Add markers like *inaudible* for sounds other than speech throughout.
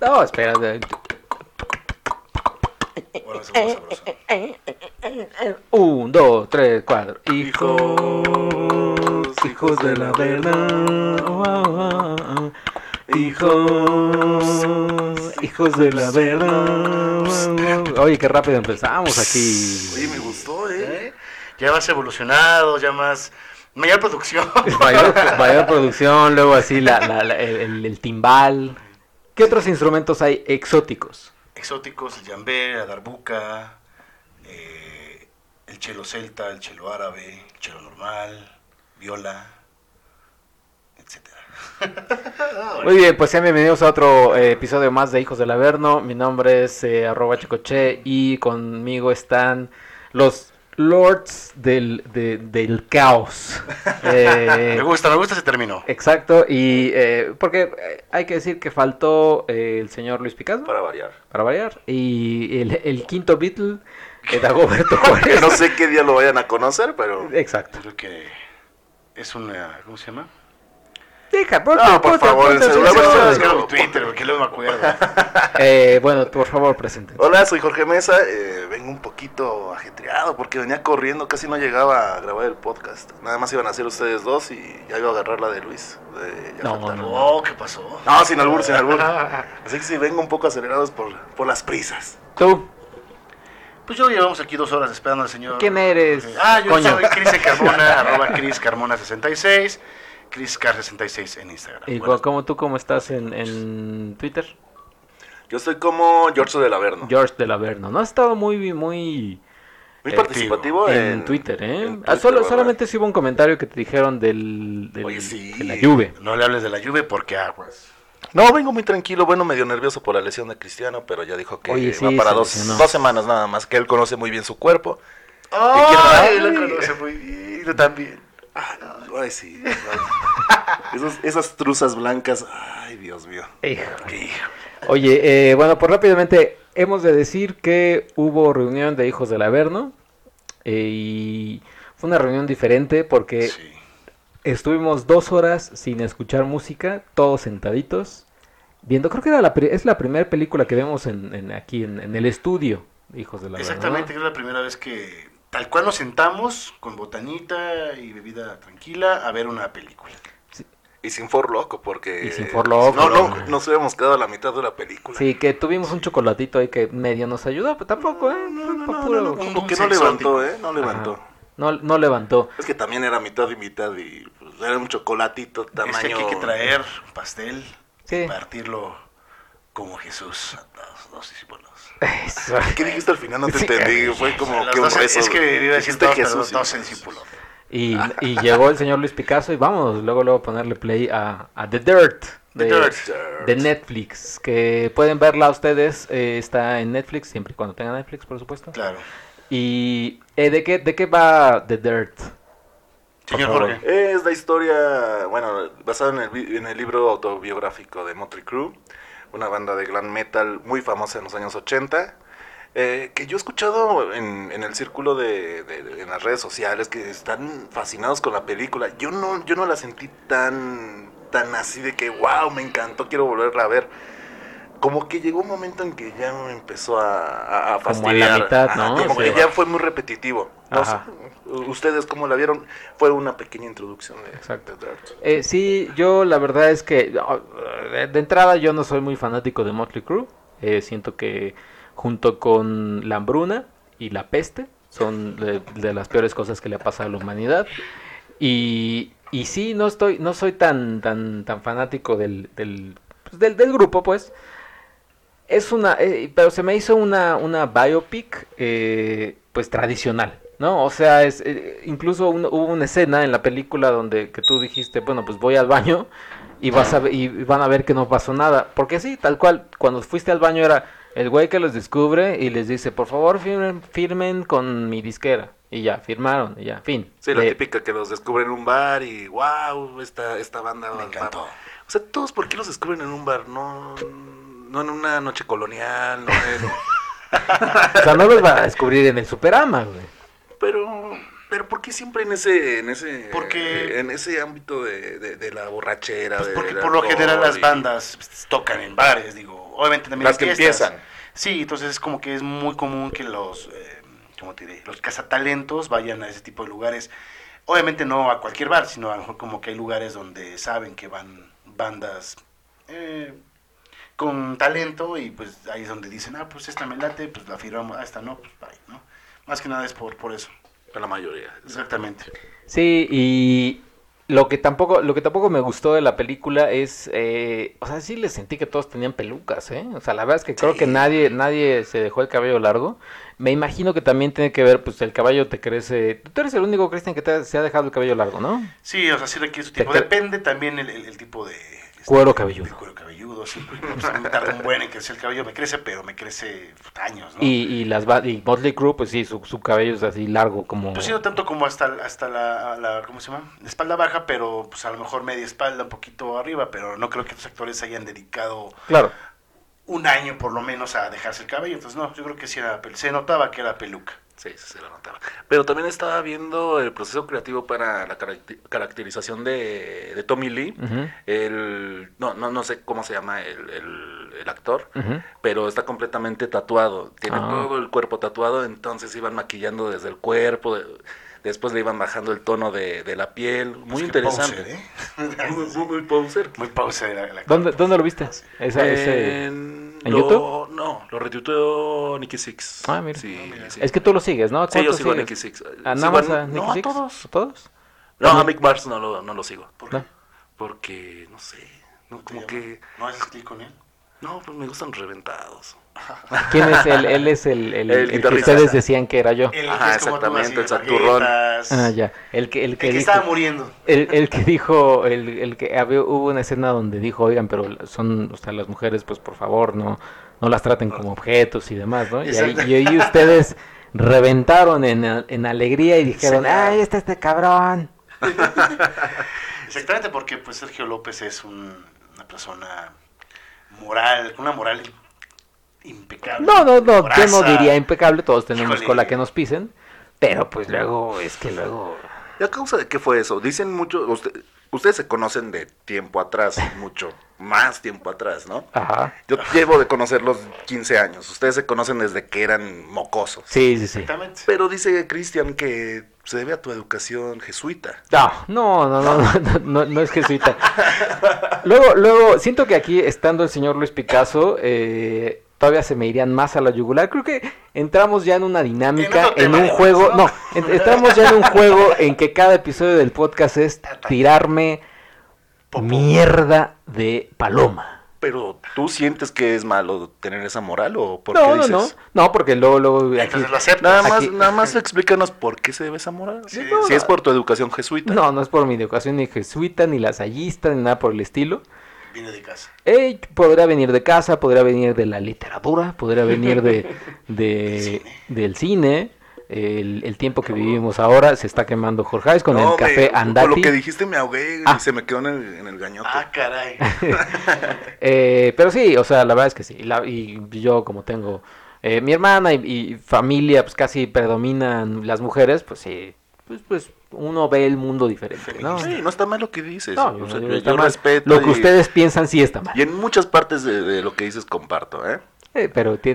No, espérate. Un, dos, tres, cuatro. Hijos, Hijos, de la verdad. Hijos, hijos de la verdad. Oye, qué rápido empezamos aquí. Oye, me gustó, ¿eh? Ya más evolucionado, ya más... Mayor producción. *laughs* Mayor, mayor producción, luego así la, la- la- el timbal. ¿Qué otros instrumentos hay exóticos? Exóticos, el jambé, la darbuca, eh, el chelo celta, el chelo árabe, el chelo normal, viola, etcétera. *laughs* Muy bien, pues sean bienvenidos a otro eh, episodio más de Hijos del Averno. Mi nombre es eh, arroba chicoche y conmigo están los lords del, de- del caos. *laughs* Eh, Me gusta, me gusta ese término. exacto, y eh, porque eh, hay que decir que faltó eh, el señor Luis Picasso, Para variar. para variar, y el, el quinto Beatle, eh, Dagoberto *laughs* Juárez. no sé qué día lo vayan a conocer, pero. Exacto. Creo que es una... ¿Cómo se llama? Deja, ponte- No, por favor, la verdad Es que era mi Twitter, porque luego me acuerdo. *laughs* Eh, bueno, por favor, presente. Hola, soy Jorge Mesa. eh, vengo un poquito ajetreado porque venía corriendo, casi no llegaba a grabar el podcast. Nada más iban a ser ustedes dos y ya iba a agarrar la de Luis. de- ya No, faltaron. no. Oh, ¿qué pasó? No, sin albur, sin albur. Así que sí, vengo un poco acelerados por, por las prisas. Tú, Pues yo llevamos aquí dos horas esperando al señor. ¿quién eres? Ah, yo Coño. soy Cris Carmona, *laughs* arroba Cris Carmona66, CrisCar66 en Instagram. Y Bueno, como tú, ¿cómo estás en, en Twitter? Yo estoy como George del Averno. George del Averno. No has estado muy, muy Muy eh, participativo en, en, Twitter, ¿eh? en Ah, solo, solamente si hubo un comentario que te dijeron del, del- Oye, sí. de la lluvia. no le hables de la lluvia porque aguas. No, vengo muy tranquilo, bueno, medio nervioso por la lesión de Cristiano, pero ya dijo que Oye, va para dos, dos semanas nada más, que él conoce muy bien su cuerpo. ¡Ay! Ay. lo conoce muy bien, yo también. Ay, sí. ay. Esos- esas truzas blancas, ay, Dios mío. Hijo. Oye, eh, bueno, pues rápidamente hemos de decir que hubo reunión de hijos del Averno eh, y fue una reunión diferente porque Sí. estuvimos dos horas sin escuchar música, todos sentaditos, viendo, creo que era la, es la primera película que vemos en, en- aquí en, en el estudio, Hijos del Averno. Exactamente, es la primera vez que tal cual nos sentamos con botanita y bebida tranquila a ver una película. Y sin for loco, porque... Y sin for loco. No, no, nos hubiéramos quedado a la mitad de la película. Sí, que tuvimos un chocolatito ahí que medio nos ayudó, pero tampoco, ¿eh? No, no, no, puro- como que no levantó. ¿eh? No levantó. Ajá. No, no levantó. Es que también era mitad y mitad y pues, era un chocolatito Es tamaño... que aquí hay que traer un pastel Sí. y partirlo como Jesús a los dos discípulos. Eso. ¿Qué dijiste al final? No te Sí. entendí. Fue como que un rezo. es que iba a decir todos, Jesús doce discípulos. Y, y llegó el señor Luis Picasso y vamos, luego luego a ponerle play a, a The Dirt. The de, Dirt. de Netflix, que pueden verla ustedes, eh, está en Netflix, siempre y cuando tengan Netflix, por supuesto. Claro. Y eh, ¿de, qué, ¿de qué va The Dirt? Señor. Jorge. Es la historia, bueno, basada en el, en el libro autobiográfico de Motley Crue, una banda de glam metal muy famosa en los años 80, eh, que yo he escuchado en, en el círculo de, de- en las redes sociales que están fascinados con la película. Yo no, yo no la sentí tan, tan así de que, wow, me encantó, quiero volverla a ver. Como que llegó un momento en que ya me empezó a, a, a Como a la fastidiar. mitad, Ajá, ¿no? Como Sí. que ya fue muy repetitivo. No Ajá. sé, Ustedes, como la vieron? Fue una pequeña introducción de, Exacto. de. Eh, sí, yo la verdad es que oh, de, de entrada yo no soy muy fanático de Motley Crue. Eh, siento que junto con la hambruna y la peste son de, de las peores cosas que le ha pasado a la humanidad. Y, y sí, no estoy, no soy tan, tan, tan fanático del, del, pues, del, del grupo, pues. Es una, eh, pero se me hizo una, una biopic, eh, pues tradicional, ¿no? O sea, es, eh, incluso un- hubo una escena en la película donde que tú dijiste, bueno, pues voy al baño y vas a ver- y van a ver que no pasó nada, porque sí, tal cual, cuando fuiste al baño era el güey que los descubre y les dice, por favor firmen, firmen con mi disquera y ya, firmaron y ya, fin. Sí, la De- típica que los descubren en un bar y wow, esta, esta banda Me encantó. O sea, todos, ¿por qué los descubren en un bar? No, no en una noche colonial, no en... *laughs* O sea, no los va a descubrir en el Superama, güey. pero Pero ¿por qué siempre en ese, en ese, Porque- en ese ámbito de, de- de la borrachera? Pues de- porque por lo general las bandas pues, tocan en bares, digo, obviamente también Las que fiestas. empiezan. Sí, entonces es como que es muy común que los, eh, ¿cómo te diré? Los cazatalentos vayan a ese tipo de lugares. Obviamente no a cualquier bar, sino a lo mejor como que hay lugares donde saben que van bandas eh, con talento y pues ahí es donde dicen, ah, pues esta me late, pues la firmamos, ah, esta no, pues bye, ¿no? Más que nada es por, por eso, Para la mayoría. exactamente. Sí, y lo que tampoco, lo que tampoco me gustó de la película es, eh, o sea, sí le sentí que todos tenían pelucas, ¿eh? O sea, la verdad es que creo Sí. que nadie, nadie se dejó el cabello largo. Me imagino que también tiene que ver, pues el cabello te crece. Tú eres el único Cristian que te, se ha dejado el cabello largo, ¿no? Sí, o sea, sí requiere su te- Depende también el, el- el tipo de... este, Cuero cabelludo. de cuero cabelludo, sí. porque, pues, me tarda un buen en crecer el cabello. Me crece, pero me crece pues, años, ¿no? Y, y las y Motley Crue, pues sí, su, su cabello es así largo, como. Pues sí, no tanto como hasta, hasta la, la- ¿cómo se llama? La espalda baja, pero pues a lo mejor media espalda, un poquito arriba, pero no creo que los actores hayan dedicado Claro. un año por lo menos a dejarse el cabello. Entonces, no, yo creo que sí era, se notaba que era peluca. Sí, sí, se lo notaba. Pero también estaba viendo el proceso creativo para la caracterización de, de Tommy Lee. El, no, no, no sé cómo se llama el, el- el actor, pero está completamente tatuado. Tiene Ah. todo el cuerpo tatuado, entonces iban maquillando desde el cuerpo. de- después le iban bajando el tono de, de la piel. Muy Pues interesante. poser, ¿eh? *laughs* Muy, muy, muy. ¿Dónde, ¿Dónde lo viste? Esa, ese- En, ¿En lo- YouTube? No, lo retuiteó Nicky Six. Ah, mira. Sí, Ah, mira. sí. Es que tú lo sigues, ¿no? Sí, yo ¿Cuántos sigo a? Nicky Six. ¿A Sigo nada más a no, Nicky a Six? todos. ¿A todos? No, a Mick Mars no lo, no lo sigo. ¿Por qué? No. Porque, no sé, no, ¿Te como que... ¿No haces clic con él? No, pues me gustan reventados. ¿Quién es él? Él es el, el, El el que ustedes decían que era yo. El Ajá, que es como tú, exactamente, el baguetas, Ah, ya. El que, el El que, que, dijo- estaba muriendo. el, el que dijo, el, el que había, hubo una escena donde dijo, oigan, pero son, o sea, las mujeres, pues por favor, no, no las traten como objetos y demás, ¿no? Y ahí, Exacto. y ahí ustedes reventaron en, en alegría y dijeron, Señor. ay, está este cabrón. *laughs* Exactamente, porque pues Sergio López es un- una persona moral, con una moral impecable. No, no, no, yo no diría impecable, todos tenemos Híjole. cola que nos pisen, pero pues luego, es que luego... ¿Y a causa de qué fue eso? Dicen mucho, usted- ustedes se conocen de tiempo atrás, *laughs* mucho, más tiempo atrás, ¿no? Ajá. Yo llevo de conocerlos 15 años, ustedes se conocen desde que eran mocosos. Sí, sí, sí. Exactamente. Pero dice Cristian que se debe a tu educación jesuita. No, no, no, no, no, no, no es jesuita. *laughs* Luego, luego, siento que aquí, estando el señor Luis Picasso, eh, todavía se me irían más a la yugular. Creo que entramos ya en una dinámica, En un juego, ¿no? no, en- entramos ya en un juego en que cada episodio del podcast es tirarme mierda de paloma. Pero ¿tú sientes que es malo tener esa moral o por qué No, dices? no, no, porque luego, luego aquí- lo. Nada más, Aquí- nada más explícanos por qué se debe esa moral. Sí, si no, es por tu educación jesuita. no, no es por mi educación ni jesuita, ni lasallista, ni nada por el estilo. Viene de casa. Eh, podría venir de casa, podría venir de la literatura, podría venir de, de- Cine. *laughs* del cine. El, el tiempo que vivimos ahora se está quemando Jorge con No, el café me- Andati. Por lo que dijiste me ahogué Ah. y se me quedó en el, en el gañote. Ah, caray. *laughs* Eh, pero sí, o sea, la verdad es que sí. La- y yo como tengo eh, mi hermana y, y familia, pues casi predominan las mujeres, pues sí, pues, pues uno ve el mundo diferente, ¿no? Sí, no está mal lo que dices. No, yo O sea, no digo yo, que está yo mal. respeto. Lo que y- ustedes piensan sí está mal. Y en muchas partes de, de lo que dices comparto, ¿eh? Eh, pero, tú,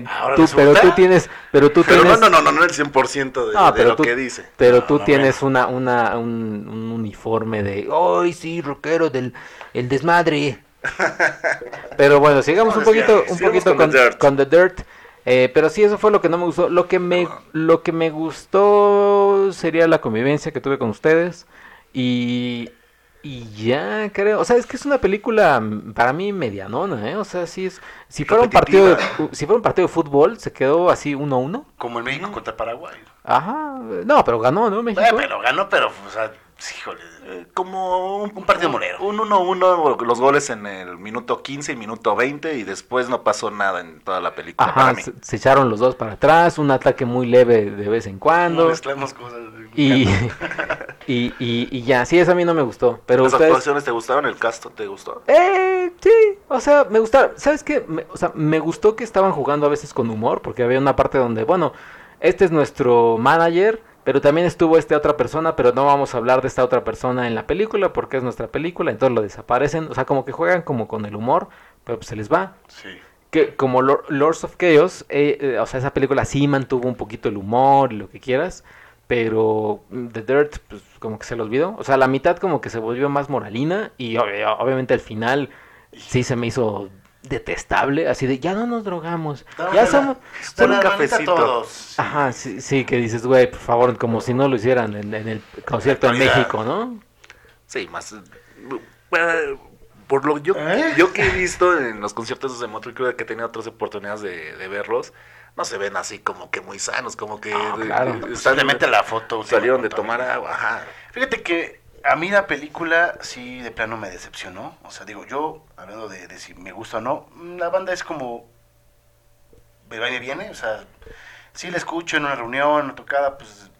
pero tú tienes, pero tú Pero no, tienes, no, no, no, no el 100% de, No, de pero lo tú- que dice. Pero No, tú no, tienes una, una, un, un uniforme de, ¡ay, sí, rockero del el desmadre! *laughs* pero bueno, sigamos un poquito, un sigamos poquito con con, The Dirt. con The Dirt. Eh, pero sí, eso fue lo que no me gustó. Lo que me, lo que me gustó sería la convivencia que tuve con ustedes. Y, y ya, creo. O sea, es que es una película mm, para mí medianona, ¿eh? O sea, sí es. Si fuera un partido de, si fuera un partido de fútbol, se quedó así 1-1. Como en México contra Paraguay. Ajá. No, pero ganó, ¿no? México. Eh, pero ganó, pero, o sea, híjole. Eh, como un, Un partido molero. Un 1-1, los goles en el minuto 15 y minuto 20 y después no pasó nada en toda la película para Ajá, mí. se, se echaron los dos para atrás, un ataque muy leve de vez en cuando. Mezclamos cosas. Y, *laughs* y, y, y ya, sí, eso a mí no me gustó. Pero ¿Las ustedes... actuaciones te gustaron? ¿El cast te gustó? Eh, sí, o sea, me gustaron. ¿Sabes qué? Me, o sea, me gustó que estaban jugando a veces con humor, porque había una parte donde, bueno, este es nuestro manager, pero también estuvo esta otra persona, pero no vamos a hablar de esta otra persona en la película porque es nuestra película, entonces lo desaparecen, o sea, como que juegan como con el humor, pero pues se les va. Sí. Que como Lor- Lords of Chaos, eh, eh, o sea, esa película sí mantuvo un poquito el humor y lo que quieras, pero The Dirt, pues como que se lo olvidó. O sea, la mitad como que se volvió más moralina y ob- obviamente al final sí se me hizo detestable, así de ya no nos drogamos, ya somos... Por un un cafecito. todos. Ajá, sí, sí, que dices, güey, por favor, como si no lo hicieran en, en el concierto en. México, ¿no? Sí, más. Por lo yo, ¿Eh? yo que he visto en los conciertos de Motley Crue, que he tenido otras oportunidades de, de verlos, no se ven así como que muy sanos, como que Ah, de- claro. de- Están, le mete la foto. salieron de tomar agua. Ajá. Fíjate que a mí la película sí de plano me decepcionó. O sea, digo, yo, hablando de, de si me gusta o no, mm, la banda es como... Me va viene, o sea, sí la escucho en una reunión, una tocada, pues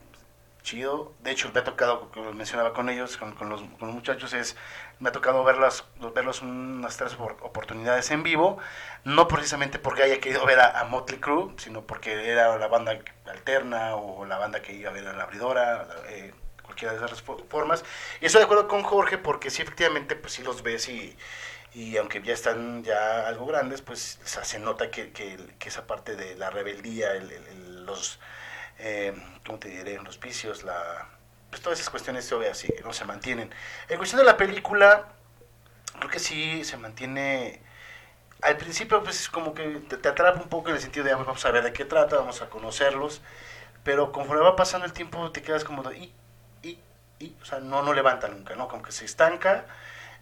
chido. De hecho, me ha tocado, como mencionaba con ellos, con, con los, con los muchachos, es me ha tocado verlas, verlos unas tres opor- oportunidades en vivo, no precisamente porque haya querido ver a, a Motley Crue, sino porque era la banda alterna o la banda que iba a ver a la abridora, eh, cualquiera de esas fo- formas. Y estoy de acuerdo con Jorge porque sí, efectivamente, pues sí los ves y, y aunque ya están ya algo grandes, pues o sea, se nota que, que, que esa parte de la rebeldía, el- el- los, eh, ¿cómo te diré? Los vicios, la, pues todas esas cuestiones todavía sí, no se mantienen. En cuestión de la película, creo que sí se mantiene. Al principio, pues es como que te, te atrapa un poco en el sentido de "Ah, vamos a ver de qué trata, vamos a conocerlos, pero conforme va pasando el tiempo te quedas como de y, y, o sea, no, no levanta nunca, ¿no? Como que se estanca.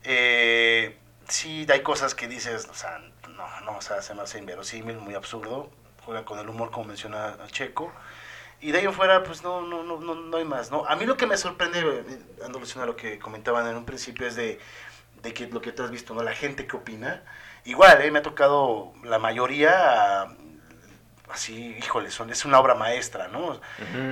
Eh, sí, hay cosas que dices, o sea, no, no, o sea, se me hace inverosímil, muy absurdo, juega con el humor como menciona Checo. Y de ahí en fuera, pues no, no, no, no, no hay más, ¿no? A mí lo que me sorprende, eh, dando alusión a lo que comentaban en un principio, es de, de que lo que tú has visto, ¿no? La gente que opina. Igual, ¿eh? Me ha tocado la mayoría, así, híjole, son, es una obra maestra, ¿no?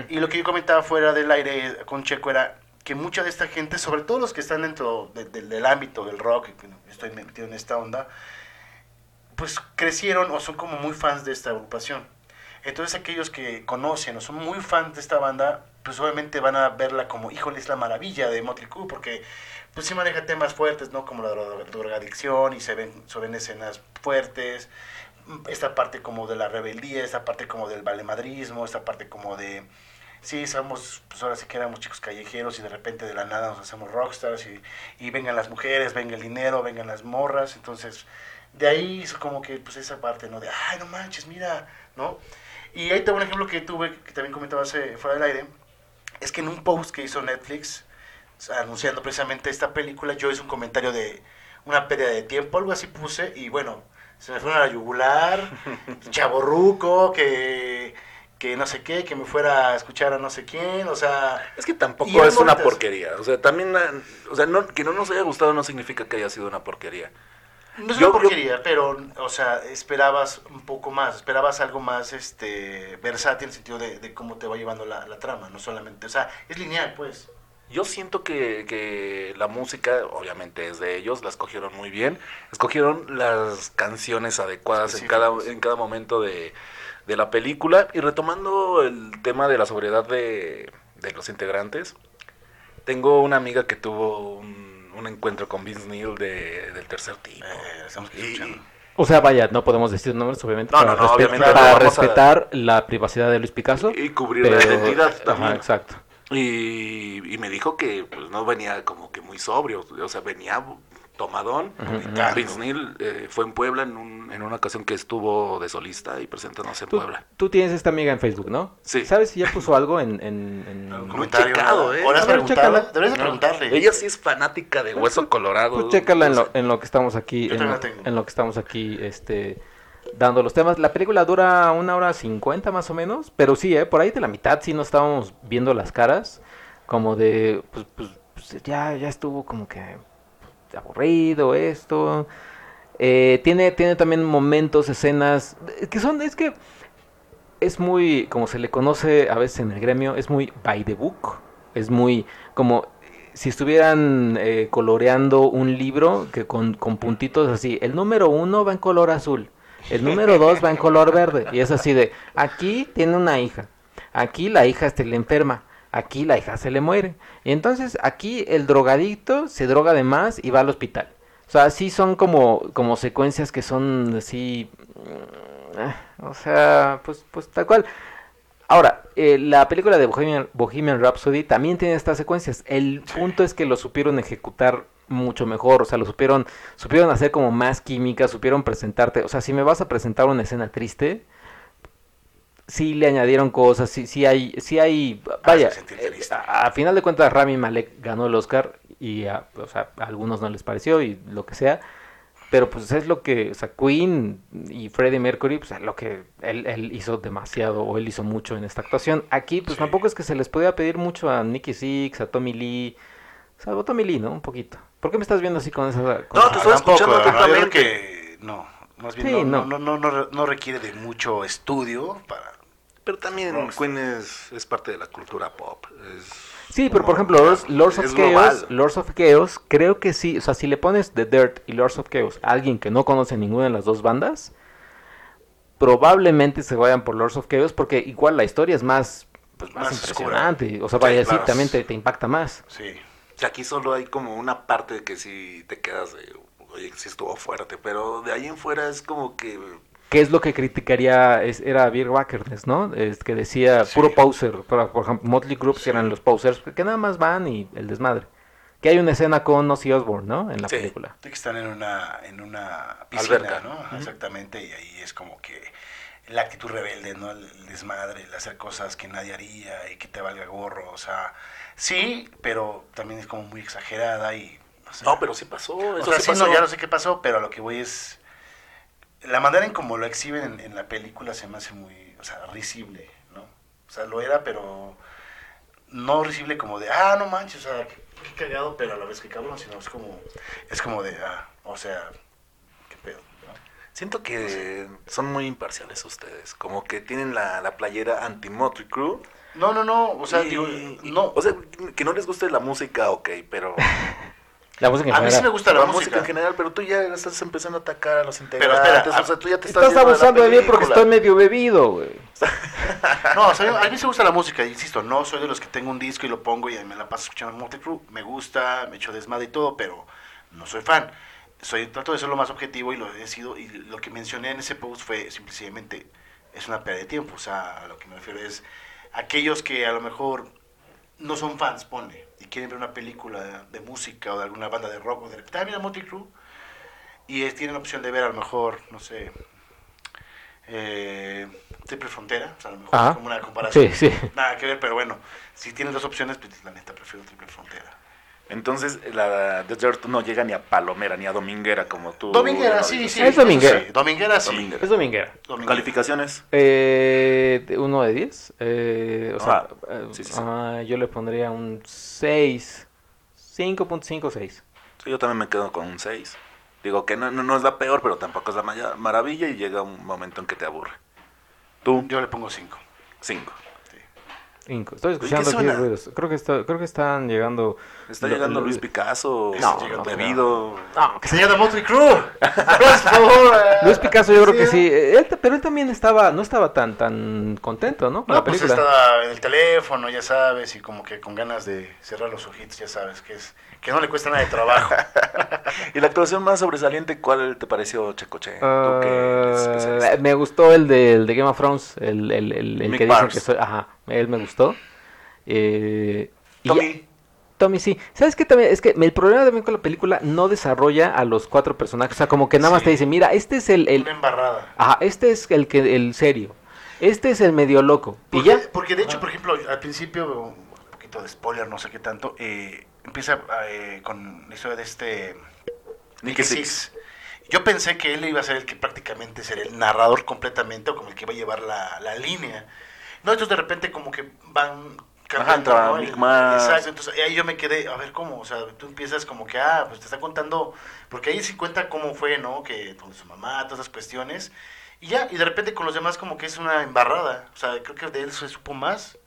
Y lo que yo comentaba fuera del aire con Checo era que mucha de esta gente, sobre todo los que están dentro de- de- del ámbito del rock, estoy metido en esta onda, pues crecieron o son como muy fans de esta agrupación. Entonces aquellos que conocen o son muy fans de esta banda, pues obviamente van a verla como, híjole, es la maravilla de Motley Crue, porque pues sí maneja temas fuertes, ¿no? Como la dro- drogadicción y se ven, se ven escenas fuertes, esta parte como de la rebeldía, esta parte como del valemadrismo, esta parte como de, sí, somos, pues ahora sí que éramos chicos callejeros y de repente de la nada nos hacemos rockstars y, y vengan las mujeres, venga el dinero, vengan las morras, entonces de ahí es como que pues esa parte, ¿no? De, ay, no manches, mira, ¿no? Y ahí tengo un ejemplo que tuve, que también comentaba hace, fuera del aire, es que en un post que hizo Netflix, anunciando precisamente esta película, yo hice un comentario de una pérdida de tiempo, algo así puse, y bueno, se me fueron a la yugular, *laughs* chaborruco, que, que no sé qué, que me fuera a escuchar a no sé quién, o sea, Es que tampoco es una porquería. O sea, también, o sea, no, que no nos haya gustado no significa que haya sido una porquería. no es Yo- una yo- porquería, pero, o sea, esperabas un poco más, esperabas algo más este versátil en el sentido de, de cómo te va llevando la, la trama, no solamente, o sea, es lineal, pues. Yo siento que, que la música, obviamente es de ellos, la escogieron muy bien. Escogieron las canciones adecuadas en cada, Específicas. en cada momento de, de la película. Y retomando el tema de la sobriedad de, de los integrantes, tengo una amiga que tuvo un, un encuentro con Vince Neil de, del tercer tipo. Eh, Y-. O sea, vaya, no podemos decir nombres, obviamente, No, para, no, no, respetar- obviamente para no vamos a- respetar la privacidad de Luis Picasso. y cubrir la pero- identidad Ajá, también. exacto. Y, y me dijo que pues, no venía como que muy sobrio, o sea, venía tomadón. Ujú. Vince Neil eh, fue en Puebla en, un- en una ocasión que estuvo de solista y presentándose en Tú, Puebla. tú tienes esta amiga en Facebook, ¿no? Sí. ¿Sabes si ya puso algo en... en- en- Un No he comentario, checado. ¿eh? Ahora has preguntado, deberías No, preguntarle. Ella sí es fanática de Hueso *laughs* Colorado. Pues chécala en lo, en lo que estamos aquí, Yo en lo, la tengo. en lo que estamos aquí, este, dando los temas. La película dura una hora cincuenta más o menos, pero sí, eh, por ahí de la mitad sí nos estábamos viendo las caras, como de, pues, pues, pues, ya, ya estuvo como que aburrido esto. Eh, tiene, tiene también momentos, escenas, eh, que son, es que es muy, como se le conoce a veces en el gremio, es muy by the book, es muy como si estuvieran eh, coloreando un libro que con, con puntitos así, el número uno va en color azul, el número dos va en color verde, y es así de, aquí tiene una hija, aquí la hija este, le enferma, Aquí la hija se le muere. Y entonces aquí el drogadicto se droga de más y va al hospital. O sea, sí son como, como secuencias que son así... mm, eh, O sea, pues, pues tal cual. Ahora, eh, la película de Bohemian, Bohemian Rhapsody también tiene estas secuencias. El punto es que lo supieron ejecutar mucho mejor, o sea, lo supieron, supieron hacer como más química, supieron presentarte, o sea, si me vas a presentar una escena triste, sí le añadieron cosas, sí, sí hay, sí hay, vaya, Hace sentir eh, a, a final de cuentas Rami Malek ganó el Oscar y a, o sea, a algunos no les pareció y lo que sea, pero pues es lo que, o sea, Queen y Freddie Mercury, pues es lo que él, él hizo demasiado o él hizo mucho en esta actuación. Aquí pues Sí. tampoco es que se les podía pedir mucho a Nicky Six, a Tommy Lee, salvo Tommy Lee, ¿no? Un poquito. ¿Por qué me estás viendo así con esa... con No, te estoy escuchando no, yo creo atentamente. que no, más bien Sí, no, no. no. No, no, no, no requiere de mucho estudio para... Pero también Rockstar. Queen es, es parte de la cultura pop. es Sí, pero por ejemplo, Lords, Lords of Chaos. Lords of Chaos, creo que sí, o sea, si le pones The Dirt y Lords of Chaos a alguien que no conoce ninguna de las dos bandas, probablemente se vayan por Lords of Chaos porque igual la historia es más, pues, más, Más oscura. impresionante, o sea, vaya, sí, claro. también te, te impacta más. Sí. O sea, aquí solo hay como una parte que sí te quedas de, oye, sí estuvo fuerte, pero de ahí en fuera es como que... ¿Qué es lo que criticaría? Es, era Bill Wackerness, ¿no? Es que decía Sí. puro poser, por, por ejemplo, Motley Crue, que Sí. eran los posers, que nada más van y el desmadre. Que hay una escena con Ozzy Osbourne, ¿no? En la Sí. película. Sí que están en una, en una piscina, Alberca. ¿no? Exactamente, y ahí es como que la actitud rebelde, ¿no? El, el desmadre, el hacer cosas que nadie haría y que te valga gorro, o sea, sí, pero también es como muy exagerada y... o sea, No, pero sí pasó, o eso sea, sí sí, pasó. no, ya no sé qué pasó, pero a lo que voy es... La manera en como lo exhiben en, en la película se me hace muy, o sea, risible, ¿no? O sea, lo era, pero no risible como de, ah, no manches, o sea, qué, qué cagado, pero a la vez que cabrón, sino es como, es como de, ah, o sea, qué pedo, ¿no? Siento que son muy imparciales ustedes, como que tienen la, la playera anti-Motley Crue. No, no, no, o sea, y- digo, no, O sea, que no les guste la música, ok, pero... *laughs* La música en a mí sí me gusta la, la música. música en general, pero tú ya estás empezando a atacar a los espera, integrantes, ah, o sea, tú ya te estás abusando de mí porque estoy medio bebido, güey. *laughs* No, o sea, a mí sí me gusta la música, insisto, no soy de los que tengo un disco y lo pongo y me la paso escuchando Crue, me gusta, me echo desmadre y todo, pero no soy fan. Soy, trato de ser lo más objetivo y lo he sido, y lo que mencioné en ese post fue simplemente, es una pérdida de tiempo, o sea, a lo que me refiero es aquellos que a lo mejor no son fans, ponle, y quieren ver una película de, música o de alguna banda de rock o de ah, mira Motley Crue, y es- tienen la opción de ver a lo mejor, no sé, eh, Triple Frontera, o sea, a lo mejor Ajá. es como una comparación. Sí, sí. Nada que ver, pero bueno, si tienes dos opciones, pues la neta prefiero Triple Frontera. Entonces, la Dirt no llega ni a Palomera, ni a Dominguera, como tú... Dominguera, sí, sí. Es dominguera. sí, Dominguera, sí. Dominguera. Es dominguera. Dominguera. ¿Calificaciones? Eh, de ¿Uno de 10? Eh, o sea, Ah, eh, sí, sí, sí. ah, yo le pondría un 6. 5.5, 6. Sí, yo también me quedo con un 6. Digo que no, no, no es la peor, pero tampoco es la maya- maravilla y llega un momento en que te aburre. Tú, Yo le pongo 5. 5. Cinco. Estoy Oye, ¿qué escuchando aquí ruidos. Creo que, está, creo que están llegando. Está lo- llegando lo- Luis Picasso, No, no, no, debido... No, Que se llama Motley Crue. *laughs* Luis Picasso, yo creo que Sí, sí. Eh, él pero él también estaba, no estaba tan, tan contento, ¿no? Con No, la pues película. estaba en el teléfono, ya sabes, y como que con ganas de cerrar los ojitos, ya sabes, que es que no le cuesta nada de trabajo. *laughs* ¿Y la actuación más sobresaliente cuál te pareció, Checoche? Que Ah, me gustó el de, el de Game of Thrones, el, el, el, el que dicen que soy. Ajá, él me gustó. Eh, y- Tommy, Tommy, sí. ¿Sabes qué también? Es que el problema también con la película no desarrolla a los cuatro personajes. O sea, como que nada más Sí. te dice, mira, este es el, el, Una embarrada. ajá, este es el que, el serio. Este es el medio loco. Y Porque, ya. porque de hecho, por ejemplo, al principio, un poquito de spoiler, no sé qué tanto, eh, empieza eh, con la historia de este Six. Six. Yo pensé que él iba a ser el que prácticamente sería el narrador completamente o como el que iba a llevar la, la línea. No, entonces de repente como que van cambiando, entra ¿no? Exacto, entonces ahí yo me quedé, a ver cómo, o sea, tú empiezas como que, ah, pues te está contando, porque ahí sí cuenta cómo fue, ¿no? Que con su mamá, todas esas cuestiones. Y ya, y de repente con los demás como que es una embarrada. O sea, creo que de él se supo más,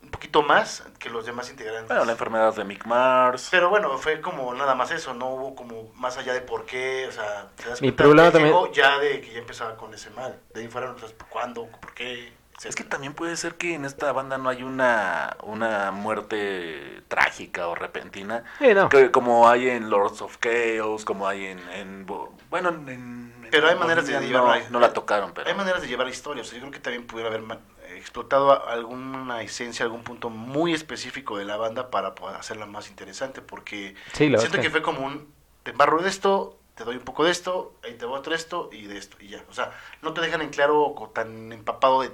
un poquito más que los demás integrantes. bueno, la enfermedad de Mick Mars. Pero bueno, fue como nada más eso, no hubo como más allá de por qué, o sea, te das Mi cuenta problema que también- llegó ya de que ya empezaba con ese mal. De ahí fueron, o sea, ¿cuándo? ¿Por qué? Es que también puede ser que en esta banda no hay una, una muerte trágica o repentina, Sí, no. que- como hay en Lords of Chaos, como hay en... bueno, en... en- Pero hay en maneras de llevarla- no, no la tocaron, pero... Hay maneras de llevar la historia, o sea, yo creo que también pudiera haber explotado a- alguna esencia, algún punto muy específico de la banda para poder hacerla más interesante, porque Sí, siento que fue como un, te embarro de esto, te doy un poco de esto, ahí te voy otro esto y de esto, y ya. O sea, no te dejan en claro o tan empapado de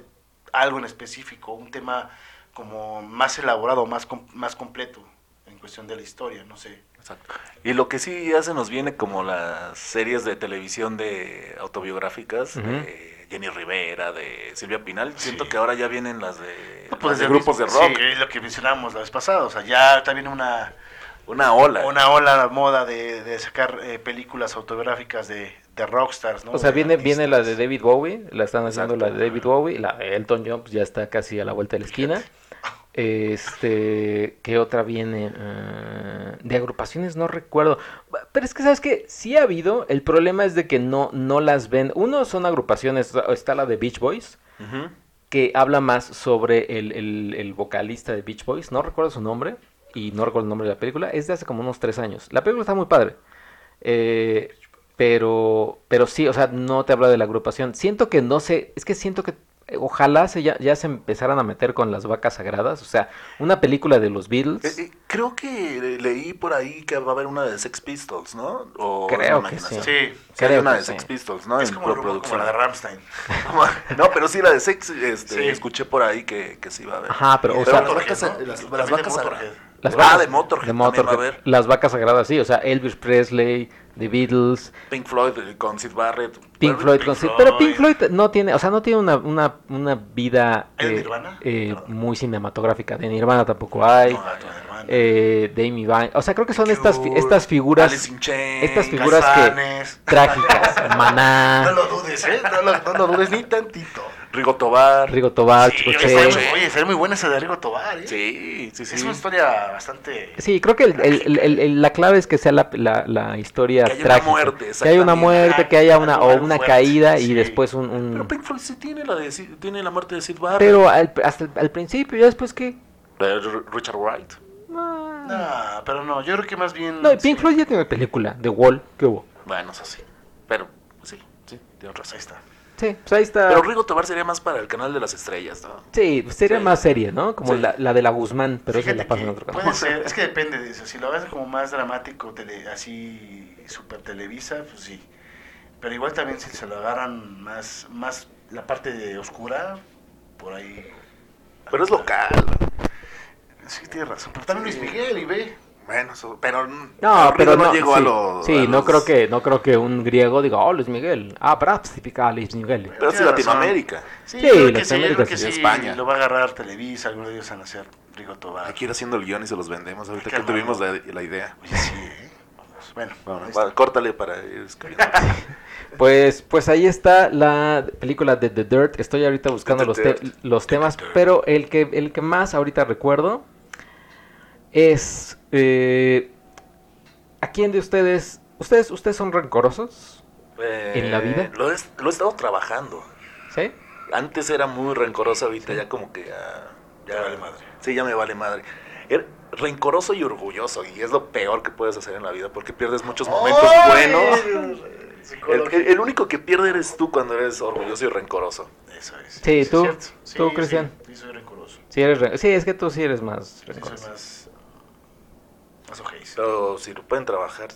algo en específico, un tema como más elaborado, más, com- más completo en cuestión de la historia, no sé. Exacto. Y lo que sí ya se nos viene como las series de televisión de autobiográficas de Jenny Rivera, de Silvia Pinal. Siento Sí. que ahora ya vienen las de, No, pues las de grupos de rock. Sí, es lo que mencionábamos la vez pasada, o sea, ya también una... Una ola. una ola moda de, de sacar eh, películas autobiográficas de, de rockstars, ¿no? O sea, De viene, viene la de. David Bowie, la están haciendo Exacto. la de David Bowie, la de Elton John pues, ya está casi a la vuelta de la esquina. *laughs* Este, ¿qué otra viene? Ah, de agrupaciones no recuerdo. Pero es que, ¿sabes qué? Sí ha habido, el problema es de que no, no las ven. Uno son agrupaciones, está la de Beach Boys, que habla más sobre el, el- el vocalista de Beach Boys, no recuerdo su nombre, y no recuerdo el nombre de la película, es de hace como unos tres años. La película está muy padre, eh, pero, pero sí, o sea, no te habla de la agrupación. Siento que no sé, es que siento que eh, ojalá se ya, ya se empezaran a meter con las vacas sagradas, o sea, una película de los Beatles. Eh, eh, creo que leí por ahí que va a haber una de Sex Pistols, ¿no? O Creo que. Sí, Sí, hay Creo una que de sí. Sex Pistols, ¿no? es en como, como la de Rammstein. *laughs* no, pero sí la de Sex, este, Sí. escuché por ahí que, que sí va a haber. Ajá, pero, o Pero sea, las vacas, ¿no? las, las vacas sagradas. Las ah, vacas- de Motorhead, de también va a Motorhead. haber. Las vacas sagradas, sí, o sea, Elvis Presley, The Beatles, Pink Floyd eh, con Sid Barrett. Pink Floyd, Pink con Sid- Floyd. pero Pink Floyd no tiene, o sea, no tiene una, una, una vida ¿Es eh, eh, muy cinematográfica. De Nirvana tampoco hay. No, eh, de Amy Vine. O sea, creo que son Cure, estas, estas figuras Alice in Chains. estas figuras que- trágicas. *laughs* No Maná, lo dudes, ¿eh? No lo, no lo dudes ni tantito. Rigo Tobar. Rigo Tobar, Sí, Chico oye, Che. muy- oye, sería muy buena esa de Rigo Tobar, ¿eh? Sí, sí, sí. Es una historia bastante... Sí, creo que el- el- el- la clave es que sea la, la- la historia Que haya una trágica. muerte, que haya una muerte, que haya una, o una fuerte, caída y sí. después un... un- Pero Pink Floyd sí tiene la, de, tiene la muerte de Sid Barrett. Pero al, hasta el, al principio, ya después R- Richard Wright. Ah. No, pero no, yo creo que más bien... No, Pink sí. Floyd ya tiene película, The Wall, ¿qué hubo? Bueno, eso sí. Pero sí, sí, tienes razón. Ahí está. Sí, pues ahí está. Pero Rigo Tobar sería más para el canal de las estrellas, ¿no? Sí, pues sería Sí. más seria, ¿no? Como Sí. la, la de la Guzmán, pero Fíjate la pasan en otro canal. Puede ser, es que depende de eso. Si lo ves como más dramático, tele, así super televisa, pues sí. Pero igual también si se lo agarran más, más la parte de oscura, por ahí. Pero es local. Sí, tienes razón. Pero también Luis Miguel y ve. Bueno, eso- pero No, pero no, llegó sí, a los. sí, a no los- creo que no creo que un griego diga, "Oh, Luis Miguel." Ah, Braps típica Luis Miguel. Pero es Tienes Latinoamérica. Sí, Sí, yo creo que sí, Latinoamérica creo que sí, sí. España. Lo va a agarrar Televisa, algunos de ellos van a hacer Rigo Tobar. Hay que ir haciendo el guion y se los vendemos. Ahorita que tuvimos la, idea. Oye, sí, ¿eh? Vamos, Bueno, Bueno, córtale para ir escribiendo. *laughs* Pues pues ahí está la película de The Dirt. Estoy ahorita buscando The los, te- los temas, pero el que el que más ahorita recuerdo es eh, ¿A quién de ustedes ustedes ustedes son rencorosos? ¿En la vida? Eh, Lo he, lo he estado trabajando. ¿Sí? Antes era muy rencoroso, ahorita ya como que ya, ya Te vale madre. Sí, ya me vale madre. Era rencoroso y orgulloso, y es lo peor que puedes hacer en la vida porque pierdes muchos momentos ¡Ay! buenos. El, Psicología. el- el único que pierde eres tú cuando eres orgulloso y rencoroso. Eso es. Sí, tú, tú, sí, Cristian. Sí, sí, soy rencoroso. Sí, eres re- sí, es que tú sí eres más Sí, soy rencoroso. más. Pero si lo pueden trabajar,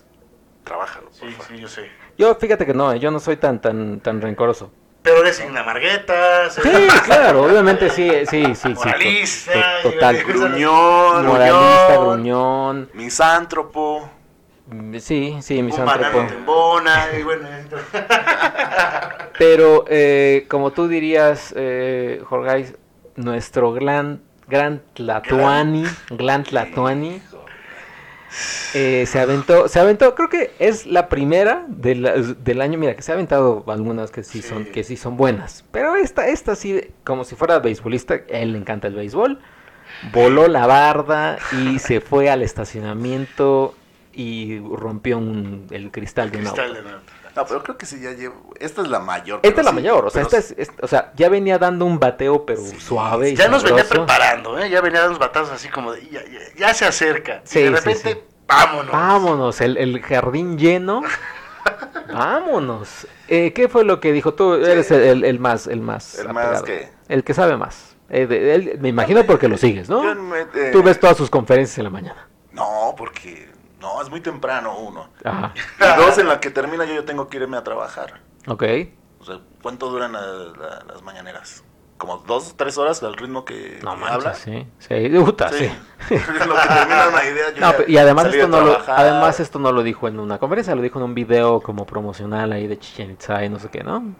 trabájalo. por Sí, favor. sí, yo sé. Yo fíjate que no, yo no soy tan tan tan rencoroso. Pero eres en la margueta. Sí, *laughs* claro, obviamente sí, sí, sí, sí. to- Moralista, to- total. Gruñón, Moralista, gruñón. misántropo. Mm, Sí, sí, Un misántropo. banano tembona. Y bueno, *laughs* Pero eh, como tú dirías, eh, Jorge, nuestro gran, gran Tlatuani, gran Tlatuani, eh, se aventó, se aventó, creo que es la primera de la- del año, mira, que se ha aventado algunas que sí, Sí. son, que sí son buenas, pero esta, esta sí, como si fuera beisbolista, a él le encanta el béisbol, voló la barda y se fue al estacionamiento y rompió un- el cristal de un auto. de No, pero creo que sí ya llevo. Esta es la mayor. Esta es la sí, mayor, o sea, esta es, es- o sea, ya venía dando un bateo, pero suave. y Ya nos venía preparando, ¿eh? Ya venía dando unos batazos así como de, ya, ya- ya se acerca. Sí, y de repente, vámonos. Vámonos, el, el jardín lleno. *laughs* Vámonos. Eh, ¿Qué fue lo que dijo? Tú eres el, el- el más, el más. ¿El más qué? El que sabe más. Eh, de- él- me imagino porque lo sigues, ¿no? Yo eh, Tú ves todas sus conferencias en la mañana. No, porque. No, es muy temprano, uno. Ajá. *laughs* Y dos, en la que termina yo, yo tengo que irme a trabajar. Ok. O sea, ¿cuánto duran la- la- las mañaneras? Como dos, tres horas al ritmo que, No que manches, habla. sí. Sí, puta, sí. *laughs* Es lo que termina una idea. yo No, ya y además esto, de no lo, además esto no lo dijo en una conferencia, lo dijo en un video como promocional ahí de Chichen Itza y no sé qué, ¿no?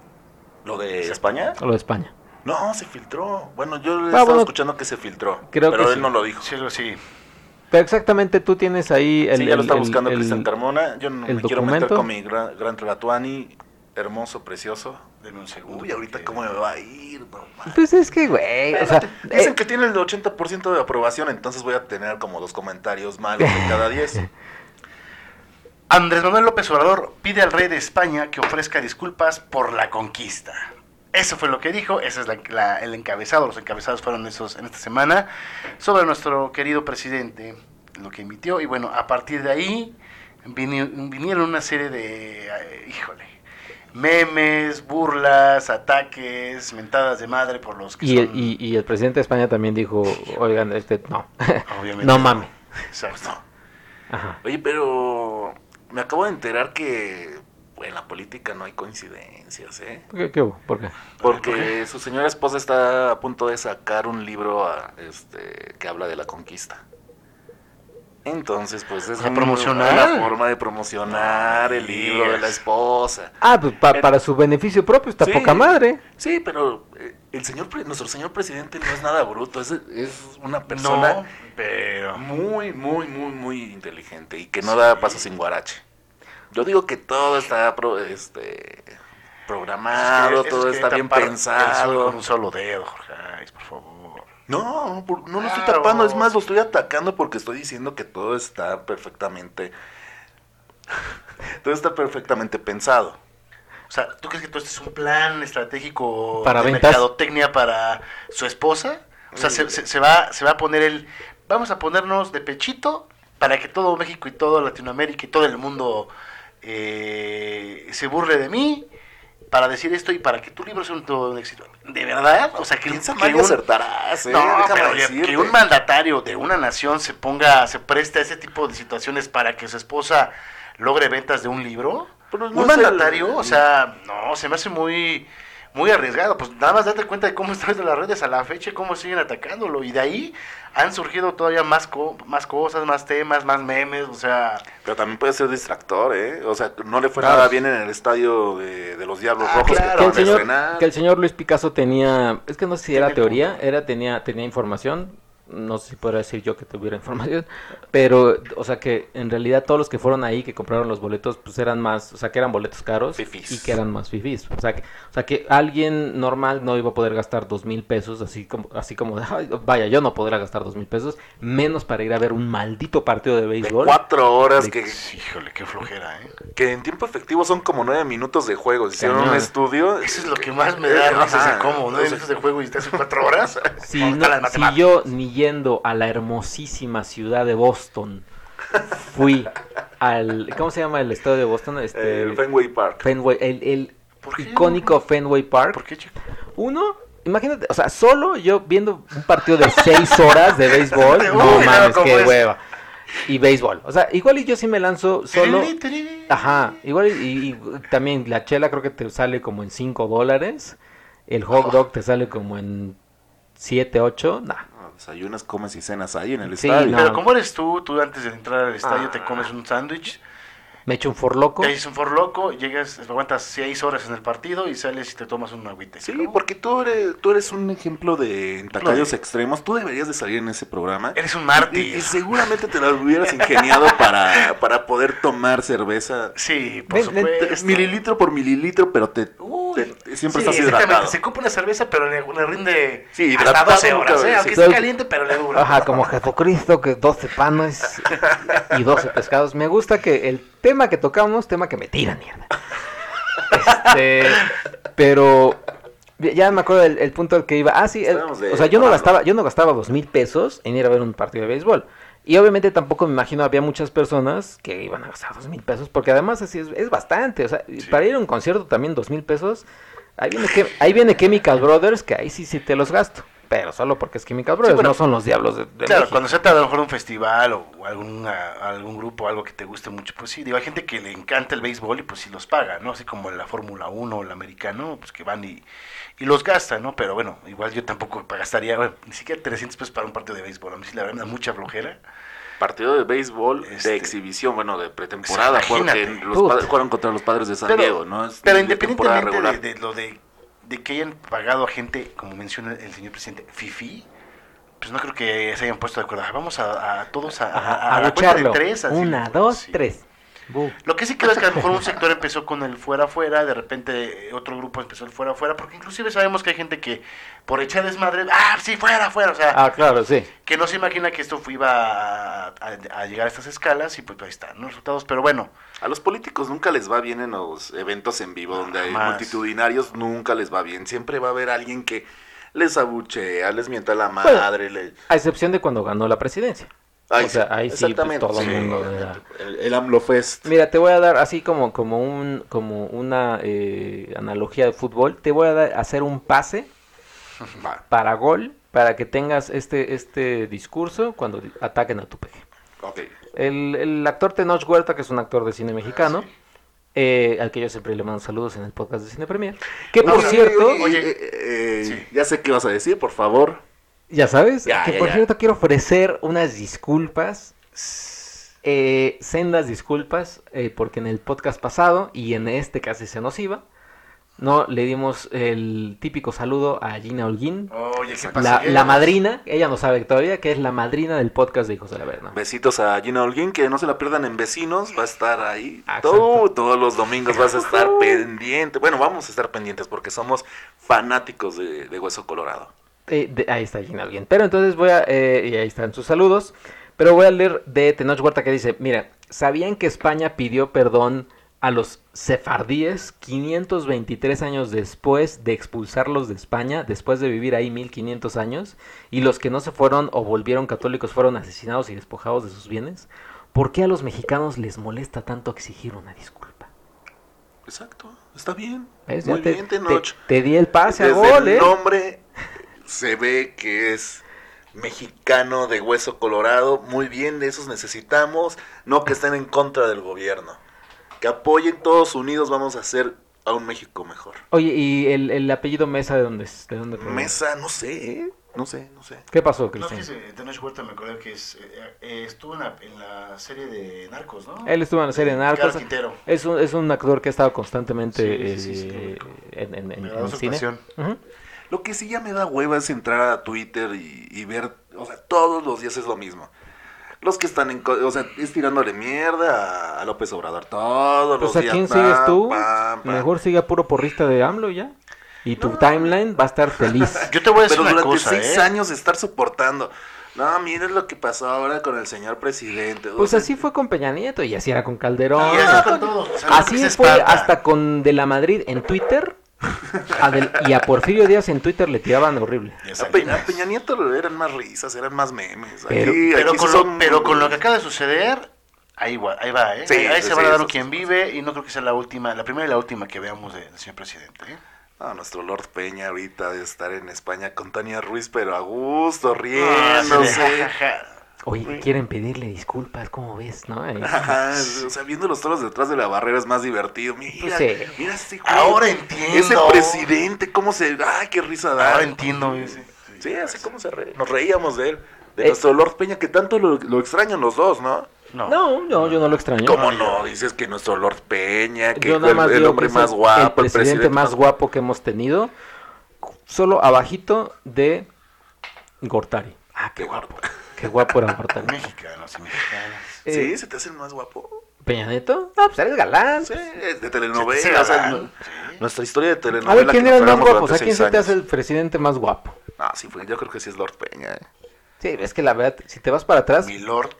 ¿Lo de España? Lo de España. No, se filtró. Bueno, yo Ah, estaba bueno, escuchando que se filtró. creo pero que él sí. no lo dijo. Sí, sí. Pero exactamente tú tienes ahí el... sí, ya lo está el- buscando el- Cristian Carmona. Yo no el me quiero meter con mi gran, gran Tlatuani, hermoso, precioso. Denme un segundo. Uy, ahorita cómo me va a ir, no. Pues es que, güey, o sea... Dicen eh, que tiene el 80% de aprobación, entonces voy a tener como dos comentarios malos de cada 10. *laughs* Andrés Manuel López Obrador pide al rey de España que ofrezca disculpas por la conquista. Eso fue lo que dijo, ese es la- la- el encabezado, los encabezados fueron esos en esta semana, sobre nuestro querido presidente, lo que emitió, y bueno, a partir de ahí vini- vinieron una serie de, eh, híjole, memes, burlas, ataques, mentadas de madre por los que y, el, son, y, y el presidente de España también dijo, oigan, este, no, obviamente, *laughs* no mames. Exacto. Ajá. Oye, pero me acabo de enterar que en la política no hay coincidencias, ¿eh? ¿Qué? ¿Por qué? Porque su señora esposa está a punto de sacar un libro a- este, que habla de la conquista. Entonces, pues es ¿Para un- promocionar? una forma de promocionar el libro de la esposa. Ah, pues pa- para su beneficio propio está Sí. poca madre. Sí, pero eh, el señor, nuestro señor presidente no es nada bruto, es, es una persona No, pero... muy, muy, muy, muy inteligente y que no da paso sin guarache. Yo digo que todo está pro- este, programado, Es que- todo es que está bien pensado. Con un solo dedo, Jorge, Ay, por favor. No, por- no lo estoy tapando, es más, lo estoy atacando porque estoy diciendo que todo está perfectamente. todo está perfectamente pensado. O sea, ¿tú crees que todo esto es un plan estratégico Para de ventas. mercadotecnia para su esposa? O sea, se, se- se va, se va a poner el... Vamos a ponernos de pechito para que todo México y todo Latinoamérica y todo el mundo eh, se burle de mí para decir esto y para que tu libro sea un, todo un éxito. ¿De verdad? O sea, que, Piensa que un- acertarás, ¿eh? No, pero que un mandatario de una nación se ponga, se preste a ese tipo de situaciones para que su esposa logre ventas de un libro. Pero no un el- mandatario, o sea, no, se me hace muy, muy arriesgado. Pues nada más date cuenta de cómo *laughs* están las redes a la fecha y cómo siguen atacándolo. Y de ahí han surgido todavía más, co- más cosas, más temas, más memes, o sea... Pero también puede ser distractor, ¿eh? O sea, no le fue Claro. nada bien en el estadio de, de los Diablos Ah, Rojos claro. que que, el señor, estrenar. que el señor Luis Picasso tenía, es que no sé si era teoría, punto. era tenía tenía información, no sé si podría decir yo que tuviera *laughs* información, pero o sea que en realidad todos los que fueron ahí que compraron los boletos pues eran más, o sea que eran boletos caros Fifís. y que eran más fifís, o sea que o sea que alguien normal no iba a poder gastar dos mil pesos así como así como de, "Ay, vaya yo no podrá gastar dos mil pesos menos para ir a ver un maldito partido de de béisbol. cuatro horas De- que, *laughs* Híjole, qué flojera, ¿eh? que en tiempo efectivo son como nueve minutos de juego. Hicieron Cañón. un estudio. *laughs* Eso es lo que más me da risas de cómo, ¿no? Sea, Minutos de juego y estás en cuatro horas. Si, ¿Cómo no- si yo ni yendo a la hermosísima ciudad de Boston fui al ¿cómo se llama el estadio de Boston? Este El Fenway Park. Fenway, el, el icónico Fenway Park. ¿Por qué, chico? Uno, imagínate, o sea, solo yo viendo un partido de seis horas de béisbol, *laughs* no mames, ¿cómo qué es? hueva. Y béisbol, o sea, igual y yo sí me lanzo solo. Ajá, igual y, y también la chela creo que te sale como en 5 dólares. El hot dog te sale como en 7, 8. Nah. Desayunas, comes y cenas ahí en el Sí, estadio. no. Pero ¿cómo eres tú? Tú antes de entrar al estadio te comes un sándwich, Me echo un forloco. te haces un forloco, llegas, aguantas seis horas en el partido y sales y te tomas un agüite. Sí, ¿no? porque tú eres, tú eres un ejemplo de de- extremos. Tú deberías de salir en ese programa. Eres un mártir. y seguramente te lo hubieras ingeniado para, para poder tomar cerveza. Sí, por Ven, ven, supuesto. Mililitro por mililitro, pero te, te- siempre sí, estás exactamente. hidratado. Se compra una cerveza, pero le, le rinde Sí, hasta hidratado 12 nunca, horas, ¿eh? sí. Aunque Sí. esté caliente, pero le dura. Ajá, como Jesucristo, que 12 panes y 12 pescados. Me gusta que el tema que tocamos, tema que me tira mierda. Este, pero ya me acuerdo del el punto al que iba. Ah, sí, el- o sea, yo no gastaba, yo no gastaba dos mil pesos en ir a ver un partido de béisbol. Y obviamente tampoco me imagino había muchas personas que iban a gastar dos mil pesos, porque además así es, es bastante. O sea, para ir a un concierto también dos mil pesos. Ahí viene, que, ahí viene Chemical Brothers, que ahí sí sí te los gasto. Pero solo porque es Chemical Brothers, bueno, no son los diablos de, de Claro, México. cuando se trata de a lo mejor un festival o, o alguna, algún grupo, algo que te guste mucho, pues sí, digo, hay gente que le encanta el béisbol y pues sí los paga, ¿no? Así como la Fórmula 1 o el americano, pues que van y, y los gastan, ¿no? Pero bueno, igual yo tampoco gastaría, bueno, ni siquiera 300 pesos para un partido de béisbol, a mí sí la verdad me da mucha flojera. Partido de béisbol Este- de exhibición, bueno, de pretemporada, Sí, porque los padres jugaron contra los padres de San Pero- Diego, ¿no? Es Pero independientemente de, lo de, de que hayan pagado a gente, como menciona el señor presidente, FIFI, pues no creo que se hayan puesto de acuerdo. Ah, Vamos a, a todos a, a, a, a la cuenta de tres. así, Una, dos, sí. tres. Lo que sí creo es que a lo mejor un sector empezó con el fuera fuera, de repente otro grupo empezó el fuera fuera, porque inclusive sabemos que hay gente que por echar desmadre, ah, sí, fuera, fuera, o sea, Ah, claro, sí. que no se imagina que esto iba a, a- a llegar a estas escalas y pues ahí están los resultados, pero bueno, A los políticos nunca les va bien en los eventos en vivo, donde hay multitudinarios, nunca les va bien. Siempre va a haber alguien que les abuchea, les mienta la madre. le- A excepción de cuando ganó la presidencia. Ay, o sea, ahí sí, pues, exactamente, todo el sí. mundo era- El, el AMLO Fest. Mira, te voy a dar así como, como, un, como una eh, analogía de fútbol. Te voy a dar, hacer un pase *laughs* Va, para gol para que tengas este, este discurso cuando ataquen a tu peje. ok. El, el actor Tenoch Huerta, que es un actor de cine mexicano, eh, al que yo siempre le mando saludos en el podcast de Cine Premier. Que por Oye, cierto, Oye, Oye, eh, eh, sí. ya sé qué vas a decir, por favor. Ya sabes, Ya, que ya, por ya. cierto quiero ofrecer unas disculpas eh, sendas disculpas, eh, porque en el podcast pasado, y en este casi se nos iba, no le dimos el típico saludo a Gina Holguín, oye, ¿qué pasa? la, la madrina, ella no sabe todavía que es la madrina del podcast de Hijos de la Verna. Besitos a Gina Holguín, que no se la pierdan en Vecinos, va a estar ahí. Ah, Todo- todos los domingos vas a estar pendiente. Bueno, vamos a estar pendientes porque somos fanáticos de, de Hueso Colorado. Eh, de- ahí está Gina Alguien. Pero entonces voy a. eh, y ahí están sus saludos. Pero voy a leer de Tenoch Huerta que dice: Mira, ¿sabían que España pidió perdón a los sefardíes 523 años después de expulsarlos de España, después de vivir ahí 1500 años? Y los que no se fueron o volvieron católicos fueron asesinados y despojados de sus bienes? ¿Por qué a los mexicanos les molesta tanto exigir una disculpa? Exacto, está bien. ¿Ves? Muy te, bien, te- Tenoch. te di el pase a gol, el ¿eh? nombre se ve que es mexicano de hueso colorado. Muy bien, de esos necesitamos. No que estén en contra del gobierno. Que apoyen todos unidos, vamos a hacer a un México mejor. Oye, ¿y el, el apellido Mesa de dónde es? ¿De dónde? Mesa, no sé, ¿eh? no sé, no sé. ¿Qué pasó, No, Cristian? fíjese, Tenoch Huerta me acuerdo que es, eh, eh, estuvo en la, en la serie de Narcos, ¿no? Él estuvo en la serie de Narcos. Quintero. Es un, es un actor que ha estado constantemente Sí, sí, sí, sí, eh, en, en- en- cine. actuación. Ujú. Lo que sí ya me da hueva es entrar a Twitter y, y ver, o sea, todos los días es lo mismo. Los que están en, co- o sea, es tirándole mierda a, a López Obrador todos Pues los a días. quién pam, sigues tú? pam, pam. Mejor sigue a puro porrista de AMLO ya. Y tu timeline va a estar *laughs* feliz. Yo te voy a decir Pero una durante cosa, seis ¿eh? años de estar soportando. No, miren lo que pasó ahora con el señor presidente. o Pues sea, así fue con Peña Nieto y así era con Calderón. Y así con todos. o sea, no Así fue espanta. hasta con De la Madrid en Twitter. A Del- y a Porfirio Díaz en Twitter le tiraban horrible. A Peña, Salinas. a Peña Nieto eran más risas, eran más memes. Pero- Aquí- Pero, aquí con lo, son- pero con lo que acaba de suceder, ahí va, ahí, va, ¿eh? Sí, ahí sí, se va sí, a dar eso quien vive y no creo que sea la última, la primera y la última que veamos de- del señor presidente. ¿eh? No, nuestro Lord Peña ahorita de estar en España con Tania Ruiz, pero a gusto, Ah, riéndose. sí, de- jajaja. Oye, quieren pedirle disculpas, ¿cómo ves? ¿No? *laughs* Ahí- Ajá, o sea, viéndolos todos detrás de la barrera es más divertido. Mira, Pues sí. mira ese güey, Ahora entiendo. Ese presidente, cómo se. ¡Ay, qué risa da! Ahora entiendo. Sí, así como se re- Nos reíamos de él. De Eh. nuestro Lord Peña, que tanto lo, lo extrañan los dos, ¿no? No. No, no, yo no lo extraño. ¿Cómo no? Dices que nuestro Lord Peña, que Yo nada el, más el digo hombre más el- guapo, el presidente más guapo que hemos tenido, solo abajito de Gortari. Ah, qué guapo. Qué guapo era Gortari. Mexicanos y mexicanas. Eh, Sí, se te hace el más guapo. ¿Peña Nieto? No, pues eres galán. Sí, de telenovela. Sí, o sea, galán. no- nuestra historia de telenovela. A ver, ¿quién era el más guapo? O sea, ¿quién se te hace el presidente más guapo? Ah, sí, fue, yo creo que sí es Lord Peña. eh. Sí, es que la verdad, si te vas para atrás, Mi lord,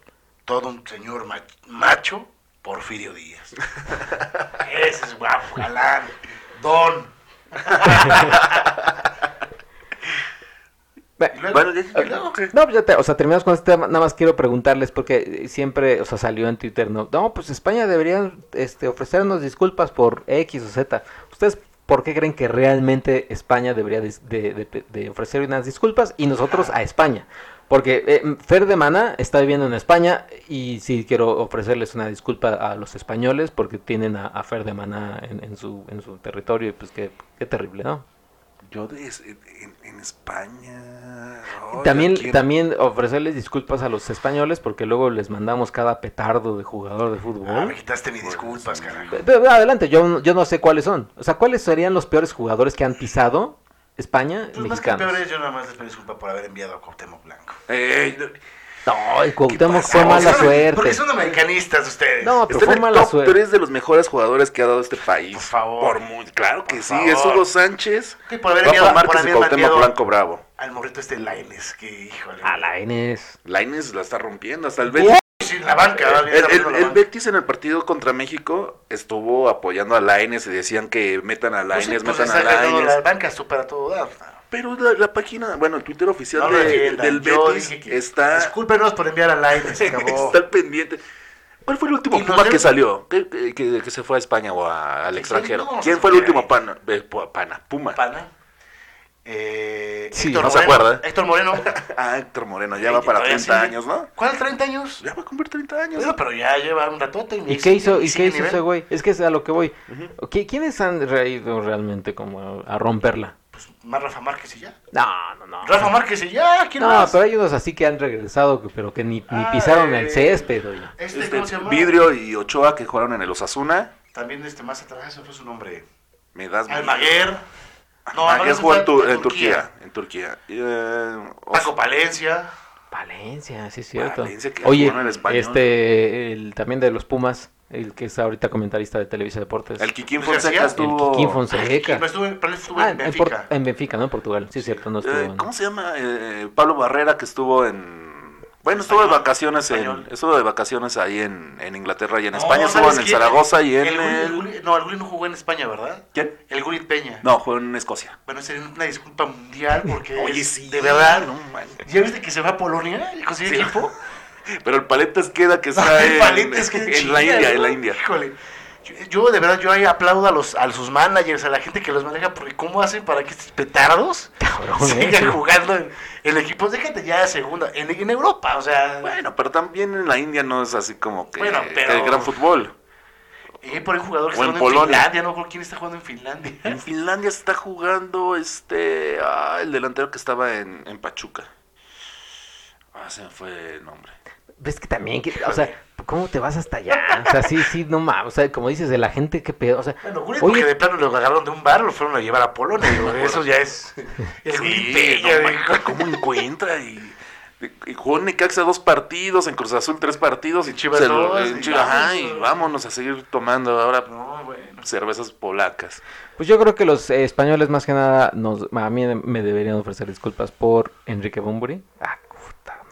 todo un señor ma- macho, Porfirio Díaz. *laughs* Ese es guapo, galán, don. *laughs* Bueno. No, pues ya te- o sea, terminamos con este tema. Nada más quiero preguntarles porque siempre, o sea, salió en Twitter, no, no, pues España debería este, ofrecernos disculpas por X o Z. ¿Ustedes por qué creen que realmente España debería de, de- de ofrecer unas disculpas y nosotros a España? Porque eh, Fer de Mana está viviendo en España y sí quiero ofrecerles una disculpa a los españoles porque tienen a, a Fer de Mana en, en su, en su territorio y pues qué, qué terrible, ¿no? Yo de, en, en España. También, también ofrecerles disculpas a los españoles porque luego les mandamos cada petardo de jugador de Ah, fútbol. me quitaste mis disculpas, carajo. Pero, pero adelante, yo, yo no sé cuáles son. O sea, ¿cuáles serían los peores jugadores que han pisado España Pues más que mexicanos? peores, yo nada más les pido disculpa por haber enviado a Cuauhtémoc Blanco. Ey, No, el Cuauhtémoc fue mala son- suerte. Porque son americanistas ustedes. No, pero Está fue en el mala top suerte. 3 de los mejores jugadores que ha dado este país. Por favor. Por muy, claro que Por sí, favor. es Hugo Sánchez. Sí, por haber Rafa Márquez y Cuauhtémoc Blanco Bravo. Al morrito este Laines, que híjole. A la Enes. Laines la está rompiendo, hasta el Uy, Betis. sí, la banca. El, el- abriendo la el banca. Betis en el partido contra México estuvo apoyando a Laines y decían que metan a Pues sí, Laines, pues metan a Laines. La banca supera todo. dar. Pero la, la página, bueno, el Twitter oficial No de- del Yo Betis que- está, Discúlpenos por enviar a Laines, se *laughs* acabó. está al pendiente. ¿Cuál fue el último Puma que salió? ¿Que, que- que- que se fue a España o a- al Sí, extranjero? no, ¿Quién se fue el último pana? eh, pana? Puma. Pana. Eh, Sí, Héctor no se Moreno. acuerda. Héctor Moreno. *laughs* Ah, Héctor Moreno, ya Sí, va para todavía 30 sigue. años, ¿no? ¿Cuál 30 años? Ya va a cumplir 30 años. Bueno, pero ya lleva un ratote. ¿Y qué hizo, y qué hizo ese güey? Es que es a lo que voy. ¿Qui- ¿Quiénes han ido realmente como a, a romperla? Pues más Rafa Márquez y ya. No, no, no. Rafa Márquez y ya. ¿Quién No, más? pero hay unos así que han regresado, pero que ni, ni Ah, pisaron eh, el césped. oye. Este, Este, ¿cómo se llama? Vidrio y Ochoa que jugaron en el Osasuna. También este más atrás, ese fue su nombre. Me das Almaguer. No, Almaguer Almaguer jugó en, Tu- Turquía. En Turquía. Eh, Paco Palencia. Valencia, sí es cierto. Valencia, que Oye, jugó en el Español. este, el, también de los Pumas, el que es ahorita comentarista de Televisa Deportes. el Kikín. Fonseca El estuvo. Kikín Fonseca. Pero estuvo, pero él estuvo Ah, en Benfica. en Benfica, ¿no? En Portugal. Sí, es cierto, no estuvo. Eh, en- ¿Cómo se llama? Eh, Pablo Barrera que estuvo en. Bueno, estuvo de vacaciones en, estuvo de vacaciones ahí en, en Inglaterra y en No, España, estuvo ¿sabes en el? Zaragoza y en el Gullit- el... Gullit- no, el Gullit no jugó en España, ¿verdad? ¿Quién? El Gurit Peña. No, jugó en Escocia. Bueno, sería una disculpa mundial porque Oye, es- sí. de verdad. no man. ¿Ya viste que se va a Polonia y consigue Sí. equipo? *laughs* Pero el Paletas queda que *laughs* está El en, la India, en la India. Híjole. Yo, yo, de verdad, yo ahí aplaudo a los a sus managers, a la gente que los maneja, porque ¿cómo hacen para que estos petardos Cabrón, ¿eh? sigan jugando en, en equipos? Déjate ya de segunda, en, en Europa, o sea, Bueno, pero también en la India no es así como que Bueno, pero- el gran fútbol. hay por un jugador que O está en jugando en Polonia. Finlandia, no recuerdo quién está jugando en Finlandia. En *laughs* Finlandia se está jugando este ah, el delantero que estaba en, en Pachuca. Ah, se me fue el nombre. Ves que también, que- o sea, ¿cómo te vas hasta allá? O sea, sí, sí, no mames. O sea, como dices, de la gente, qué pedo. O sea, Bueno, Gullit, Oye. porque de plano lo agarraron de un bar, lo fueron a llevar a Polonia, digo, *laughs* eso ya es... el Sí, no. ¿Cómo encuentra? Y, y jugó en Necaxa dos partidos, en Cruz Azul tres partidos. Y Chivas dos, en y Chivas, ajá, vámonos. y vámonos a seguir tomando ahora No, bueno. cervezas polacas. pues yo creo que los eh, españoles más que nada, nos, a mí me deberían ofrecer disculpas por Enrique Bumburi. Ah.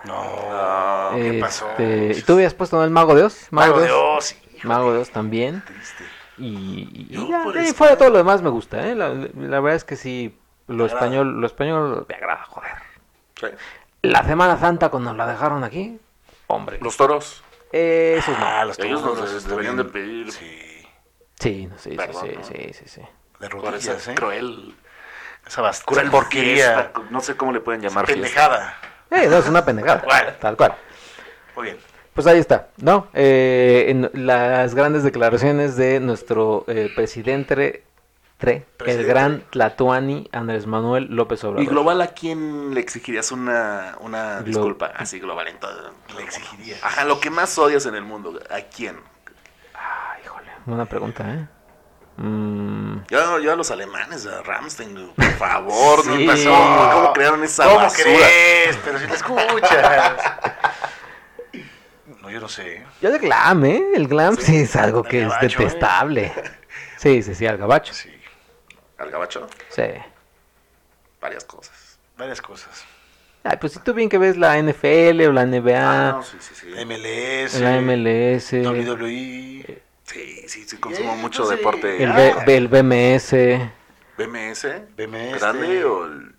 No, Ah, ¿qué pasó? Este, ¿y ¿Tú habías puesto ¿no? el Mago de Oz? Mago de Oz, Mago de Oz también. triste. Y, y ya, fuera de todo lo demás me gusta, ¿eh? La, la verdad es que sí, lo español, lo español me agrada, joder. Sí. La Semana Santa cuando la dejaron aquí, hombre. Los toros. Esos no. Ah, los Ellos toros nos están deberían de pedir Sí, Sí, no, sí, sí, Perdón, sí, ¿no? sí, sí, sí. de rodillas, esa ¿eh? cruel, Esa bast- cruel porquería. fiesta, No sé cómo le pueden llamar fiesta. Eh, no, es una pendejada. Cual. Tal cual. Muy bien. Pues ahí está, ¿no? Eh, en las grandes declaraciones de nuestro eh, presidente, tre, el gran Tlatuani Andrés Manuel López Obrador. ¿Y global a quién le exigirías una, una Glo- disculpa? Así global en todo. Le exigiría. Ajá, lo que más odias en el mundo. ¿A quién? Ah, híjole, buena pregunta, ¿eh? Mm, Yo, yo a los alemanes, a Ramstein, por favor, no Sí. pasó. ¿Cómo crearon esa ¿Cómo basura? crees? Pero si lo escuchas. No, yo no sé. yo de glam, ¿eh? El glam sí, es algo que es ¿eh? detestable. Sí, sí, sí, al gabacho. Sí, Al gabacho, Sí. varias cosas. varias cosas. Ay, pues si tú bien que ves la NFL o la Ah, NBA, no, sí, sí, sí. MLS, la MLS, WWE. Sí, sí, sí, consumo mucho deporte. el, Ah. B- el BMS, BMS, BMS. grande o el-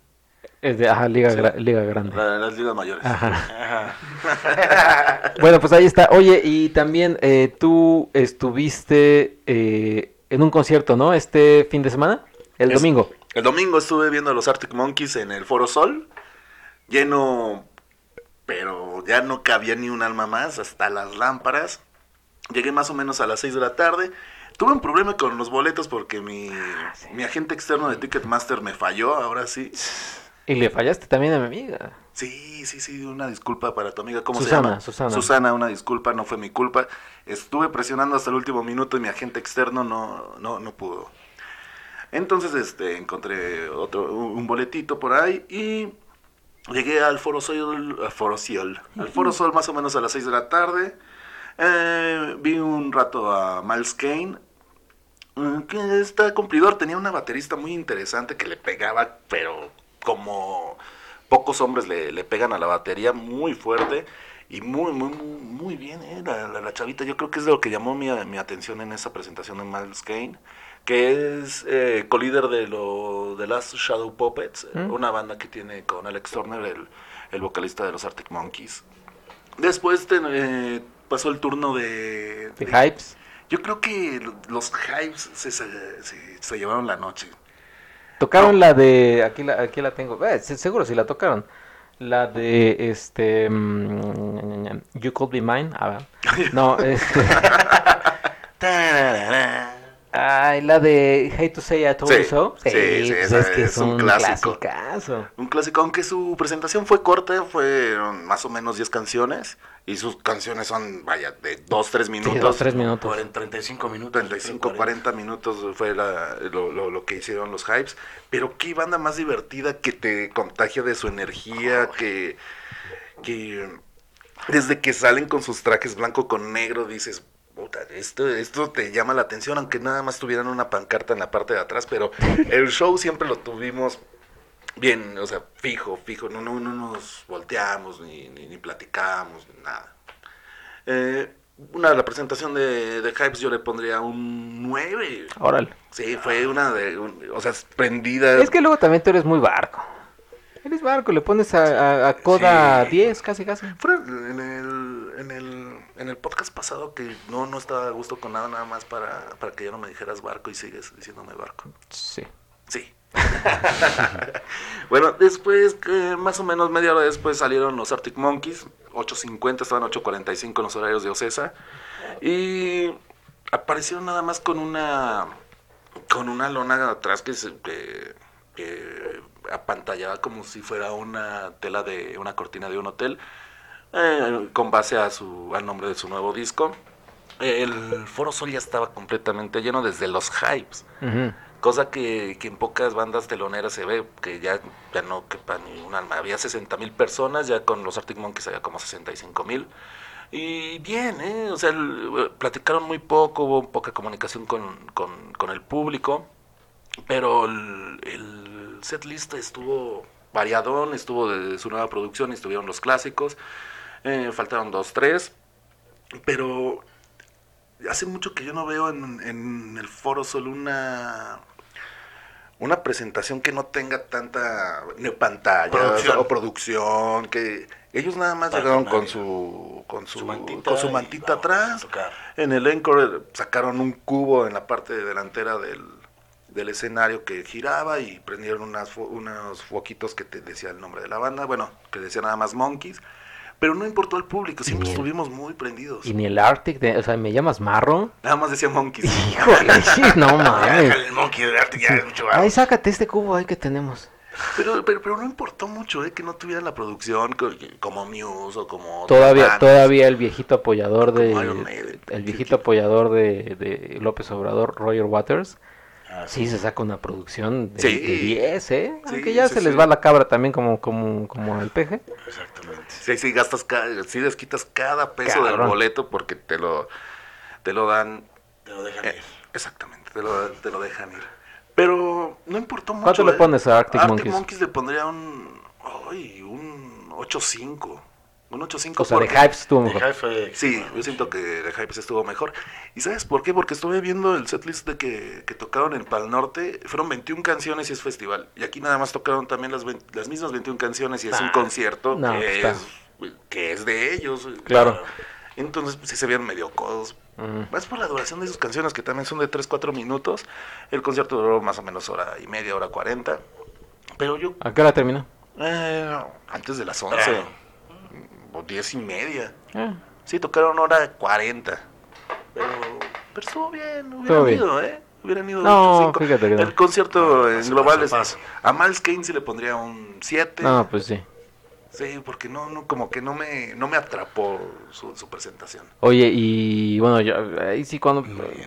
es de, ajá, Liga, Sí. gra- Liga Grande. la- las ligas mayores. Ajá. Ajá. *laughs* Bueno, pues ahí está. Oye, y también eh, tú estuviste eh, en un concierto, ¿no? Este fin de semana, el Es- domingo. El domingo estuve viendo a los Arctic Monkeys en el Foro Sol, lleno, pero ya no cabía ni un alma más, hasta las lámparas. Llegué más o menos a las 6 de la tarde. Tuve un problema con los boletos porque mi, mi agente externo de Ticketmaster me falló, ahora sí. Y le fallaste también a mi amiga. Sí, sí, sí, una disculpa para tu amiga. ¿Cómo Susana, se llama? Susana. Susana, una disculpa, no fue mi culpa. Estuve presionando hasta el último minuto y mi agente externo no, no, no pudo. Entonces, este, encontré otro, un boletito por ahí y llegué al Foro Sol, al Foro Sol, al Foro Sol más o menos a las 6 de la tarde. Eh, vi un rato a Miles Kane, eh, que está cumplidor, tenía una baterista muy interesante que le pegaba, pero como pocos hombres le, le pegan a la batería muy fuerte y muy, muy, muy, muy bien, eh, la, la- la chavita. Yo creo que es de lo que llamó mi, mi atención en esa presentación de Miles Kane, que es eh, co-líder de, lo, de Last Shadow Puppets, eh, Mm. una banda que tiene con Alex Turner, el, el vocalista de los Arctic Monkeys. Después te- eh, pasó el turno de, De Hypes. Yo creo que lo- los Hypes se, se- se- se llevaron la noche. Tocaron la de. Aquí la, aquí la tengo. Eh, se- seguro si la tocaron. La de este. mm, you Could Be Mine. Ah, no, *laughs* *laughs* este. Ay, la de Hate to Say I Told Sí, You So. sí, sí, pues es que es es un un clásico. clasicazo. Un clásico, aunque su presentación fue corta, fueron más o menos 10 canciones. Y sus canciones son, vaya, de 2, 3 minutos. dos, tres minutos. Por en 35 minutos. 35, 40 minutos fue la- lo, lo- lo que hicieron los hypes. Pero qué banda más divertida que te contagia de su energía, que, que desde que salen con sus trajes blanco con negro dices, "Puta, esto, esto te llama la atención, aunque nada más tuvieran una pancarta en la parte de atrás, pero el show siempre lo tuvimos bien, o sea, fijo, fijo, no, no, no nos volteamos, ni, ni, ni platicamos, ni nada. Eh, una la presentación de, de Hypes yo le pondría un 9. Órale. Sí, fue una de, un- o sea, prendida. Es que luego también tú eres muy barco. Eres barco, le pones a, a, a Coda Sí. 10 casi casi. Fuera en el, en el, en el podcast pasado que no, no estaba a gusto con nada, nada más para, para que ya no me dijeras barco y sigues diciéndome barco. Sí. Sí. *laughs* bueno, después, que más o menos media hora después salieron los Arctic Monkeys, 8.50, estaban 8.45 en los horarios de Ocesa, y aparecieron nada más con una con una lona atrás que, se, que, apantallaba como si fuera una tela de una cortina de un hotel, eh, con base a su, al nombre de su nuevo disco. El Foro Sol ya estaba completamente lleno desde los hypes. Ujú. Cosa que, en pocas bandas teloneras se ve, que ya, ya no quepa ni un alma. Había 60 mil personas, ya con los Arctic Monkeys había como 65 mil. Y bien, ¿eh? O sea, el- platicaron muy poco, hubo poca comunicación con, con, el público. Pero el, el setlist estuvo variadón, estuvo de su nueva producción, estuvieron los clásicos. eh, faltaron dos, tres. Pero hace mucho que yo no veo en el foro solo una una presentación que no tenga tanta pantalla Producción. o producción que ellos nada más llegaron con su con su, Su mantita con su mantita atrás. en el encore sacaron un cubo en la parte delantera del, del escenario que giraba y prendieron unas unos foquitos que te decía el nombre de la banda. Bueno que decía nada más Monkeys pero no importó al público siempre estuvimos muy prendidos Y ni el Arctic, de- o sea, ¿me llamas marro? nada más decía Monkeys Híjole, *laughs* sí, no mames. el monkey de arte, ya es mucho Ay, sácate este cubo ahí que tenemos. Pero, pero, pero no importó mucho, ¿eh? Que no tuvieran la producción co- como Muse o como... Todavía, bandas. todavía el viejito apoyador de, Maiden. el viejito apoyador de, de López Obrador, Roger Waters, Ah, sí se saca una producción de, Sí. de 10, ¿eh? Sí, Aunque ya sí, se les va la cabra también como, como, como al peje. Exactamente. Sí, sí, gastas cada... Sí, les quitas cada peso del boleto porque te lo... Te lo dan... Te lo dejan eh, ir. exactamente, te lo, te lo dejan ir. Pero no importó mucho. ¿Cuánto le pones a Arctic Monkeys? Monkeys le pondría un... Ay, un... 8.5. Un 8.5. O sea, de porque- hype estuvo The mejor. Fue- Sí, yo siento que de Hype se estuvo mejor. ¿Y sabes por qué? Porque estuve viendo el setlist de que, que tocaron en Pal Norte. Fueron 21 canciones y es festival. Y aquí nada más tocaron también las, vein- las mismas 21 canciones y es un Ah, concierto no, que, está. es, que es de ellos. Claro. Entonces, pues, sí se vieron medio codos. Más por la duración de sus canciones, que también son de 3-4 minutos. El concierto duró más o menos hora y media, hora 40. Pero yo, ¿A qué hora terminó? eh, antes de las 11, o 10 y media. Ah, Sí, tocaron hora 40. Pero, pero estuvo bien, hubieran Estuvo bien. ido, ¿eh? Hubieran ido No, 8-5. fíjate que no. El concierto en paso, global paso, es... paso. A Miles Kane sí le pondría un 7. no, pues sí. Sí, porque no, no, como que no me, no me atrapó su, su presentación. Oye, y bueno, ya, ahí sí cuando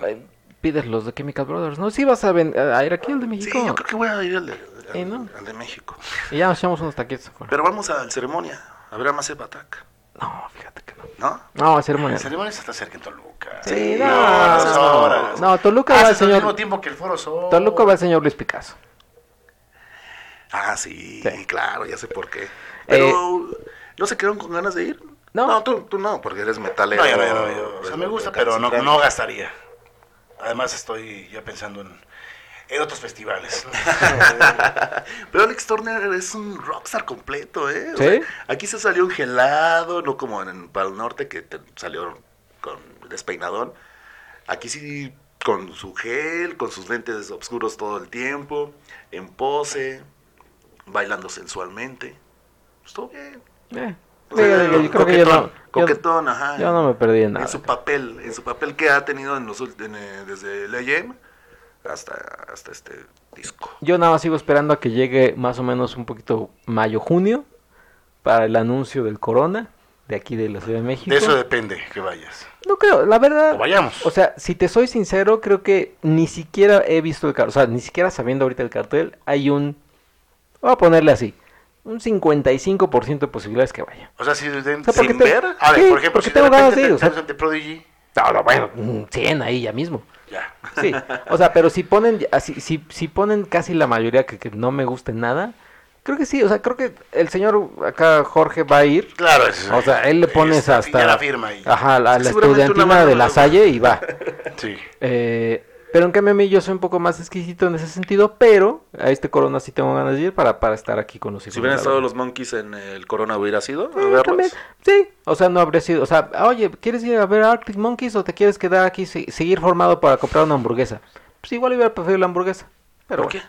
eh, pides los de Chemical Brothers, ¿no? Sí vas a, ven- a ir aquí al de Sí, México. yo creo que voy a ir al de, al- Sí, ¿no? al de México. Y ya nos echamos unos taquitos. Pero vamos a la ceremonia, a ver a Massive Attack, No, fíjate que no. ¿no? No, a ceremonia. La ceremonia está cerca en Toluca. Sí, no, no, no, no. No, Toluca va el Haces al mismo señor. tiempo que el Foro Sol. Toluca va el señor Luis Picasso. Ah, sí, Sí. claro, ya sé por qué. Pero, ¿no se quedaron con ganas de ir? No. tú, tú no, porque eres metalero. No, yo no, yo no, yo- O sea, me gusta, pero no, no gastaría. Además, estoy ya pensando en, en otros festivales. *laughs* Pero Alex Turner es un rockstar completo, ¿eh? O ¿Sí? sea, aquí se salió un gelado, no como en Pal Norte que te salió con despeinadón. Aquí sí con su gel, con sus lentes oscuros todo el tiempo, en pose, bailando sensualmente. Estuvo bien. Eh, O sea, yo creo que yo no, coquetón, yo, ajá. yo no me perdí en nada. En su papel, en su papel que ha tenido en los, ult- en, eh, desde L.A.M. hasta, hasta este disco. Yo nada más sigo esperando a que llegue más o menos un poquito mayo, junio para el anuncio del Corona de aquí de la Ciudad de México. De eso depende que vayas. No creo, la verdad. O vayamos. O sea, si te soy sincero, creo que ni siquiera he visto el cartel. O sea, ni siquiera sabiendo ahorita el cartel, hay un. Voy a ponerle así: un 55% de posibilidades que vaya. O sea, si de, O sea, porque sin te- ver, a ver, sí, por ejemplo, porque si tengo de ganas de ir, o sea- Prodigy, No, no, bueno, un 100 ahí ya mismo. Ya. Sí, o sea, pero si ponen, así, si, si ponen casi la mayoría que, que no me guste nada, creo que sí, o sea, creo que el señor acá Jorge va a ir. Claro, es- O sea, él le pones hasta... Ya la firma ahí. Ajá, la, la estudiantina de la Salle y va. Sí. Eh, pero en cambio a mí yo soy un poco más exquisito en ese sentido, pero a este Corona sí tengo ganas de ir para, para estar aquí con los hijos. Si hubieran estado los Monkeys en el Corona, ¿hubiera sido a verlos? también, sí, o sea, no habría sido, o sea, oye, ¿quieres ir a ver Arctic Monkeys o te quieres quedar aquí se- seguir formado para comprar una hamburguesa? Pues igual iba a preferir la hamburguesa. Pero ¿Por qué?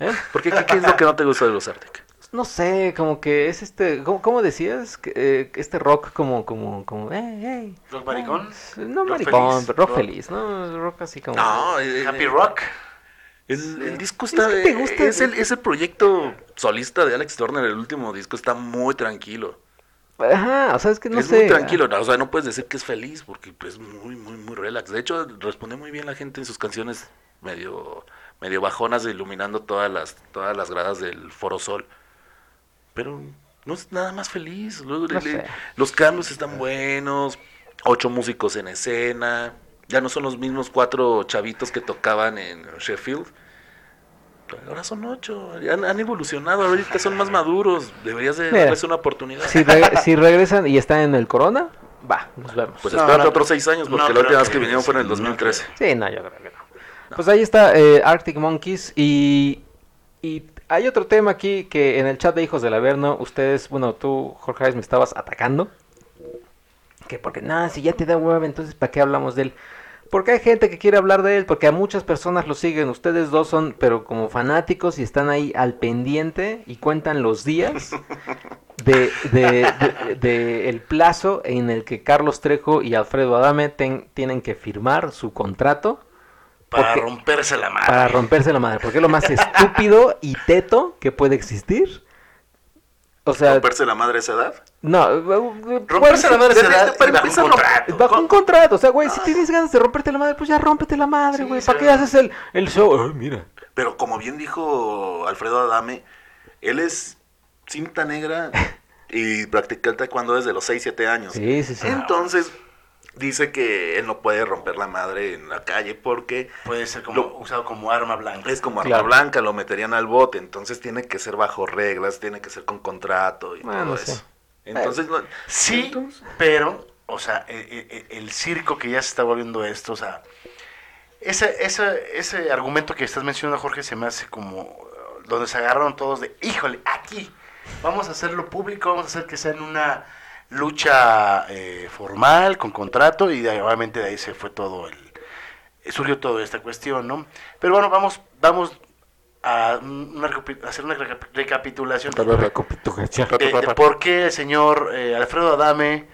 ¿eh? ¿Por qué? ¿Qué, qué es lo que no te gusta de los Arctic? No sé, como que es este, ¿cómo, cómo decías? Eh, este rock como, como, como, hey, hey. ¿Rock maricón? No ¿Rock maricón, feliz? pero rock feliz, ¿no? Rock así como... No, eh, Happy eh, Rock. El, el disco Es está. que te gusta es, el- el, es el proyecto solista de Alex Turner, el último disco, está muy tranquilo. Ajá, o sea, es que no es sé. muy tranquilo, no, o sea, no puedes decir que es feliz porque es muy, muy, muy relax. De hecho, responde muy bien la gente en sus canciones medio, medio bajonas, iluminando todas las, todas las gradas del Foro Sol. Pero no es nada más feliz. Luego No le- le- sé. Los cambios están buenos, ocho músicos en escena. Ya no son los mismos cuatro chavitos que tocaban en Sheffield. Ahora son ocho, han, han evolucionado, ahorita son más maduros. Deberías de Mira, darles una oportunidad. Si, re- si regresan y están en el Corona, va, nos vemos. Pues No, espérate no, otros seis años, porque no la última vez que que- vinieron fue en el no 2013. Sí, no, yo creo que no. Pues ahí está eh, Arctic Monkeys y, y hay otro tema aquí que en el chat de Hijos del Averno, ustedes, bueno, tú, Jorge, me estabas atacando. Que porque, nada, si ya te da hueva, entonces ¿para qué hablamos de él? Porque hay gente que quiere hablar de él, porque a muchas personas lo siguen. Ustedes dos son, pero como fanáticos y están ahí al pendiente y cuentan los días *laughs* de, de- de- de el plazo en el que Carlos Trejo y Alfredo Adame ten- tienen que firmar su contrato Para Porque- romperse la madre. para romperse la madre. Porque es lo más estúpido y teto que puede existir. O sea, ¿Romperse la madre a esa edad? no. Romperse la madre da para y bajo un contrato. Bajo un contrato, o sea, güey, si tienes ganas de romperte la madre, pues ya rómpete la madre, Sí, güey. sí, ¿Para qué haces el, el show? Ay, mira. Pero como bien dijo Alfredo Adame, él es cinta negra *laughs* y practica el taekwondo desde los 6, 7 años. Sí, sí, sí. Entonces, dice que él no puede romper la madre en la calle porque Puede ser como Lo- usado como arma blanca. es como arma Claro. blanca, lo meterían al bote. Entonces tiene que ser bajo reglas, tiene que ser con contrato y Bueno, todo eso. Entonces, no- Sí, entonces- pero, o sea, e- e- e- el, circo que ya se está volviendo esto, o sea, ese, ese, ese argumento que estás mencionando, Jorge, se me hace como uh, donde se agarraron todos de, híjole, aquí, vamos a hacerlo público, vamos a hacer que sea en una lucha eh, formal, con contrato, y de- obviamente de ahí se fue todo el, surgió toda esta cuestión, ¿no? Pero bueno, vamos, vamos a, una a hacer una reca- recapitulación de, de por qué el señor eh, Alfredo Adame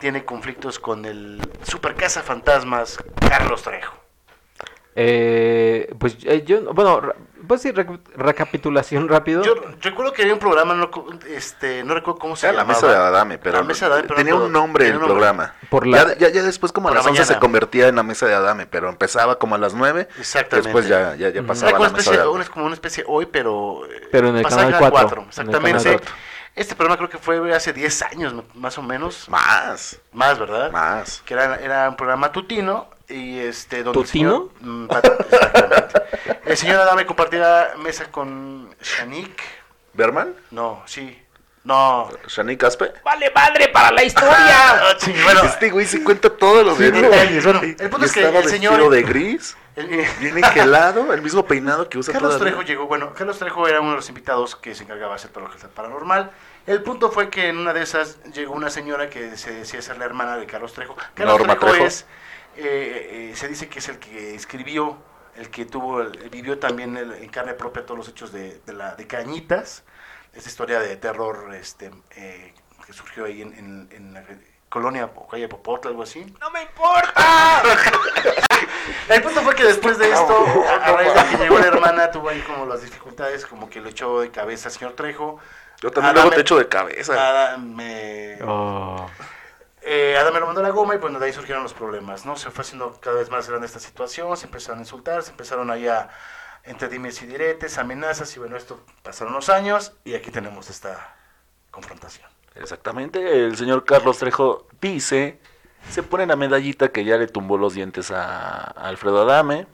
tiene conflictos con el super casa fantasmas Carlos Trejo. Eh, pues eh, yo, bueno, pues sí, reca- recapitulación rápido. Yo recuerdo que había un programa, no, este, no recuerdo cómo se Era la llamaba. mesa de Adame, pero, La mesa de Adame, pero tenía no- un nombre tenía el nombre. programa. Por la- ya, ya, ya después como a Por la las 11 se convertía en la mesa de Adame, pero empezaba como a las 9. Exactamente. Después ya, ya, ya pasaba Era a como la una mesa especie, de Adame. como una especie hoy, pero... eh, Pero en el canal cada 4, cuatro, en el Exactamente. canal 4. Este programa creo que fue hace 10 años, más o menos. Más, Más, ¿verdad? más. que era, era un programa tutino y este donde el señor Mm, el señor Adame compartía mesa con Shanik ¿Berman? no sí no ¿Shani Caspe? ¡Vale madre para la historia! *laughs* Ah, sí, bueno, Este güey se cuenta todo lo Sí, de detalles, bueno, el punto Y es que el señor- de gris, el- eh, bien engelado, el mismo peinado que usa Carlos todavía. Trejo llegó bueno Carlos Trejo era uno de los invitados que se encargaba de hacer todo lo que es paranormal el punto fue que en una de esas llegó una señora que se decía ser la hermana de Carlos Trejo Carlos Norma Trejo, Trejo. es eh, eh, se dice que es el que escribió el que tuvo el- vivió también el- en carne propia todos los hechos de, de la de Cañitas esta historia de terror este eh, que surgió ahí en, en- en la colonia o calle Popotla algo así ¡No me importa! *laughs* el punto fue que después de esto, a, a raíz de que llegó la hermana, tuvo ahí como las dificultades, como que lo echó de cabeza al señor Trejo. Yo también luego te echo de cabeza. Adame, Oh. Eh, Adame lo mandó la goma y pues de ahí surgieron los problemas, ¿no? Se fue haciendo cada vez más grande esta situación, se empezaron a insultar, se empezaron ahí a entre dimes y diretes, amenazas y bueno, esto pasaron los años y aquí tenemos esta confrontación. Exactamente, el señor Carlos Trejo dice, se pone la medallita que ya le tumbó los dientes a, Alfredo Adame.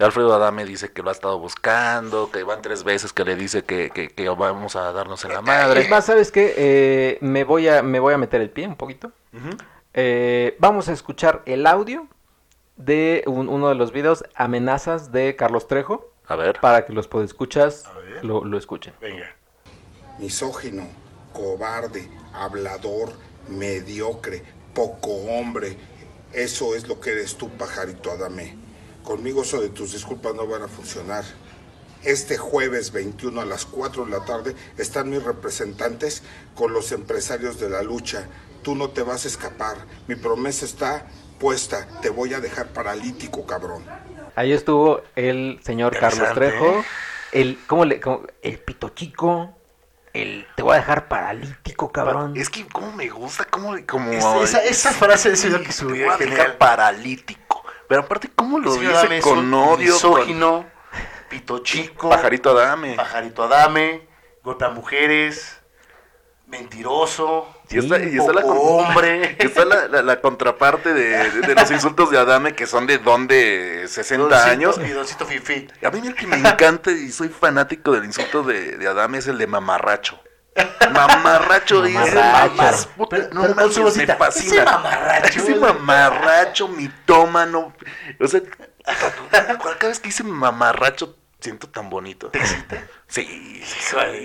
Alfredo Adame dice que lo ha estado buscando, que van tres veces que le dice que, que- que vamos a darnos en la Es madre. más, ¿sabes qué? Eh, me, voy a, me voy a meter el pie un poquito. Eh, vamos a escuchar el audio de un- uno de los videos amenazas de Carlos Trejo A ver. para que los podescuchas lo, lo escuchen. Venga. misógino, cobarde, hablador, mediocre, poco hombre. Eso es lo que eres tú, pajarito Adame. Conmigo eso de tus disculpas no van a funcionar. Este jueves 21 a las 4 de la tarde están mis representantes con los empresarios de la lucha. Tú no te vas a escapar. Mi promesa está puesta. Te voy a dejar paralítico, cabrón. Ahí estuvo el señor Carlos Interesante, Trejo. ¿eh? El, ¿cómo le, cómo- el pito chico. El te voy a dejar paralítico, cabrón. Es que como me gusta, como... como Esa, esa, esa frase de ese que te voy a dejar genial. paralítico. Pero aparte, ¿cómo lo Adame dice con odio? con- misógino, pito chico, Pajarito Adame. pajarito Adame, golpea mujeres, mentiroso, Y está, y está la, con- hombre. está la, la- la contraparte de, de- de los insultos de Adame, que son de don de 60 Doncito años. Y Doncito Fifi. A mí el que me encanta y soy fanático del insulto de, de Adame es el de mamarracho. Mamarracho es el Mamarracho. Pero- no pero con mames, su me fascina. ese mamarracho. Ese mamarracho, mitómano. O sea, cada vez que dice mamarracho siento tan bonito. ¿Te excita? *laughs* Sí,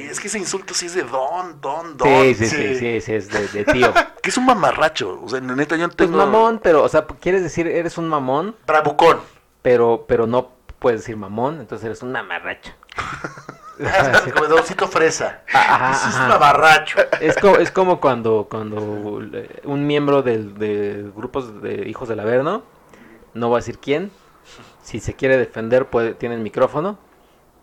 es que ese insulto sí es de don, don, don. Sí, sí, sí, sí. sí, es de, de tío. *laughs* Que es un mamarracho. O sea, neta, yo no Pues tengo... mamón, pero, o sea, quieres decir, eres un mamón, Bravucón. pero, pero no puedes decir mamón, entonces eres un mamarracho. *laughs* Como Doncito Fresa. Ajá, Ese es un mamarracho. Es como, es como cuando, cuando eh, un miembro del, de grupos de hijos del Averno, no voy a decir quién, si se quiere defender puede, tiene el micrófono.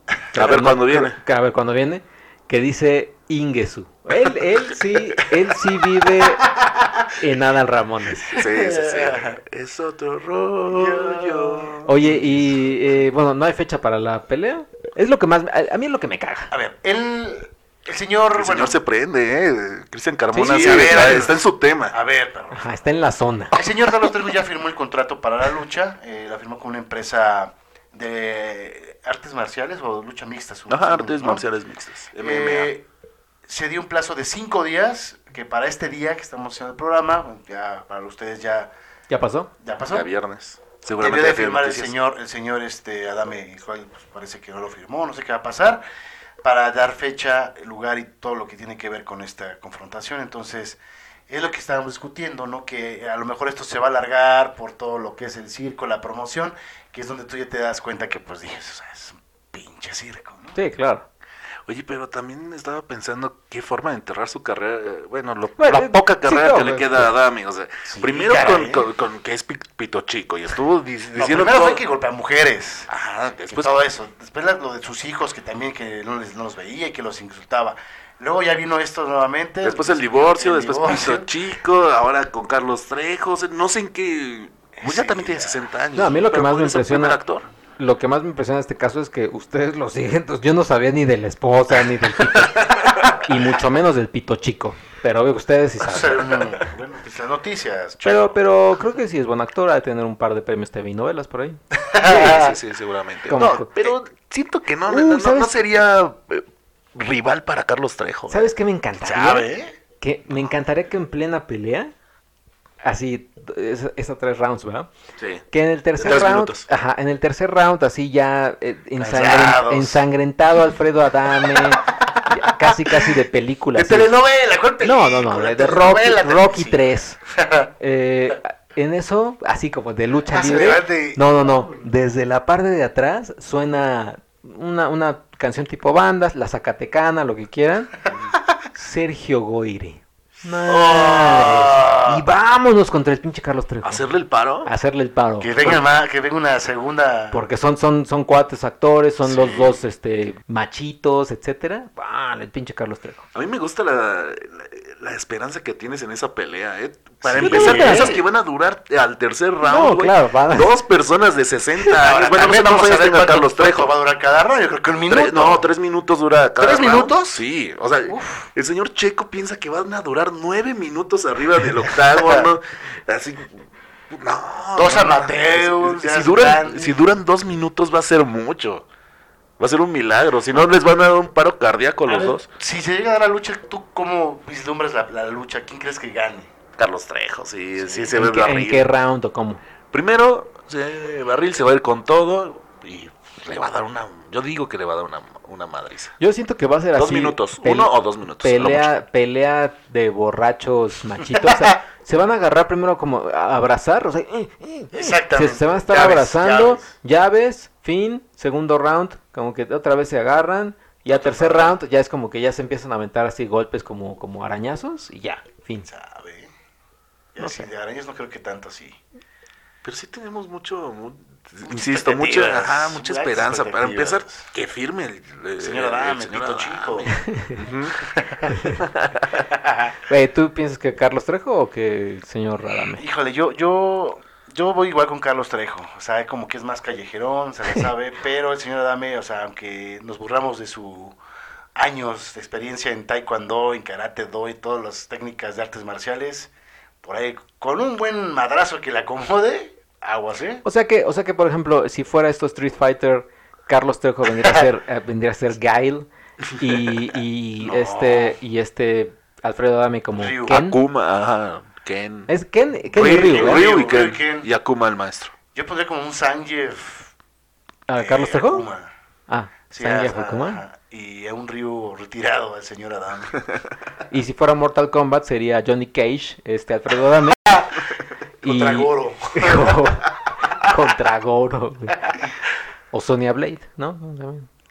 *laughs* A ver cuándo viene. que- A ver cuando viene, que dice Ingesu. Él, él sí, él sí vive en Adal Ramones. Sí, sí, sí. Es otro rollo. Oye, y eh, bueno, no hay fecha para la pelea. Es lo que más, a, a mí es lo que me caga. A ver, el, el señor. El señor bueno, se prende, ¿eh? Cristian Carmona Sí, sí, a ver, está, está en su tema. A ver, pero. Ajá, está en la zona. El señor Carlos Trejo ya firmó el contrato para la lucha. eh, la firmó con una empresa de artes marciales o lucha mixta. Ajá, artes ¿no? marciales mixtas. MMA. Eh, se dio un plazo de cinco días que para este día que estamos haciendo el programa, ya para ustedes ya, ¿Ya pasó? ya pasó. Ya viernes. Debió Seguramente de ya tiene firmar el señor, el señor este Adame, pues, parece que no lo firmó, no sé qué va a pasar, para dar fecha, lugar y todo lo que tiene que ver con esta confrontación. Entonces, es lo que estábamos discutiendo, ¿no? Que a lo mejor esto se va a alargar por todo lo que es el circo, la promoción, que es donde tú ya te das cuenta que, pues, dices, es un pinche circo. Sí, claro. Oye, pero también estaba pensando qué forma de enterrar su carrera. eh, Bueno, lo- Bueno, la eh, poca sí, carrera no, que le pues, queda a Adame. O sea, Sí, primero caray, con, ¿eh? con- con que es pi- pito chico y estuvo No, diciendo primero todo- fue que golpea mujeres. Ah, Después todo eso. Después lo de sus hijos, que también que no, les, no los veía y que los insultaba. Luego ya vino esto nuevamente. Después el divorcio, el después divorcio. Pito Chico, ahora con Carlos Trejo, o sea, no sé en qué... Pues ya Sí, también tiene ya. 60 años. No, a mí lo que pero más me impresiona- actor. Lo que más me impresiona de este caso es que ustedes lo siguen. Entonces yo no sabía ni de la esposa, ni del pito. y mucho menos del pito chico. Pero obvio que ustedes sí saben. bueno, pues las noticias. Pero, pero creo que sí es buen actor. Ha de tener un par de premios TV y novelas por ahí. Sí, *laughs* sí, sí, seguramente. No, pero siento que no, Uh, no, no- sería eh, rival para Carlos Trejo. ¿Sabes qué me encantaría? ¿Sabe? Que me encantaría que en plena pelea, así, es, es a tres rounds, ¿verdad? Sí. Que en el tercer round, minutos. ajá, en el tercer round, así ya eh, ensangrentado Alfredo Adame, casi casi de película. De así. telenovela, ¿cuál No, película? no, no, de, de Rocky, Rocky sí. 3. *laughs* Eh, en eso, así como de lucha libre. No, no, no. Desde la parte de atrás suena una, una canción tipo bandas, la Zacatecana, lo que quieran. *laughs* Sergio Goire. Oh. Y vámonos contra el pinche Carlos Trejo. ¿Hacerle el paro? Hacerle el paro. Que venga, más, que venga una segunda. Porque son, son, son cuates actores, son Sí. los dos este machitos, etcétera. Ah, el pinche Carlos Trejo. A mí me gusta la, la, la esperanza que tienes en esa pelea, ¿eh? Para Sí, empezar, piensas que van a durar al tercer round, No, güey. claro, van a- Dos personas de 60 Ahora. Bueno, también vamos a ver Carlos Trejo. va a durar cada round. Yo creo que un minuto. Tres- no, tres minutos dura cada ¿Tres round. minutos? Sí, o sea, el señor Checo piensa que van a durar nueve minutos arriba del octágono. *laughs* así, no. Dos no, amateurs, Si, duran, si duran dos minutos va a ser mucho. Va a ser un milagro. Si no, les van a dar un paro cardíaco A los ver, dos. Si se llega a dar la lucha, ¿tú cómo vislumbras la, la lucha? ¿Quién crees que gane? Carlos Trejo, sí, sí, se ve ¿En qué, en barril. qué round o cómo? Primero, Barril se va a ir con todo y le va a dar una. Yo digo que le va a dar una, una madriza. Yo siento que va a ser así. Dos minutos, uno o dos minutos, Pelea, pelea de borrachos machitos. o sea, *laughs* se van a agarrar primero como a abrazar. O sea, eh, eh, eh. Exactamente. Se, se van a estar Llaves, abrazando. llaves. Llaves, fin, segundo round. Como que otra vez se agarran. Ya tercer round, ya es como que ya se empiezan a aventar así golpes como, como arañazos. Y ya, fin. ¿Sabe? Y No así sé. de arañas no creo que tanto así. Pero sí tenemos mucho, mu- insisto, mucha, ajá, mucha esperanza. Para empezar, que firme el, el- Señor el Adame, señor pito Adame. chico. *laughs* Eh, ¿Tú piensas que Carlos Trejo o que el señor Radame? Híjole, yo, yo, yo voy igual con Carlos Trejo. O sea, como que es más callejerón, se le sabe. *laughs* pero el señor Adame, o sea, aunque nos burlamos de su años de experiencia en taekwondo, en karate do y todas las técnicas de artes marciales, por ahí, con un buen madrazo que le acomode, aguas, ¿eh? O sea que, o sea que por ejemplo, si fuera esto Street Fighter, Carlos Trejo vendría a ser, *laughs* eh, vendría a ser Gail y, y No. este y este Alfredo Adame como Ryu. Ken. Akuma, ajá, Ken. Es Ken, Ken y Ryu, y Ken. Ken. Y Akuma el maestro. Yo pondría como un Sanjeev. ¿A eh, Carlos Trejo? Akuma. Ah, Sí, Fukuma. ajá. Y a un Ryu retirado al señor Adame. *laughs* Y si fuera Mortal Kombat sería Johnny Cage, este Alfredo Adame. *laughs* *laughs* Contra Goro. Contra Goro. O Sonya Blade, ¿no?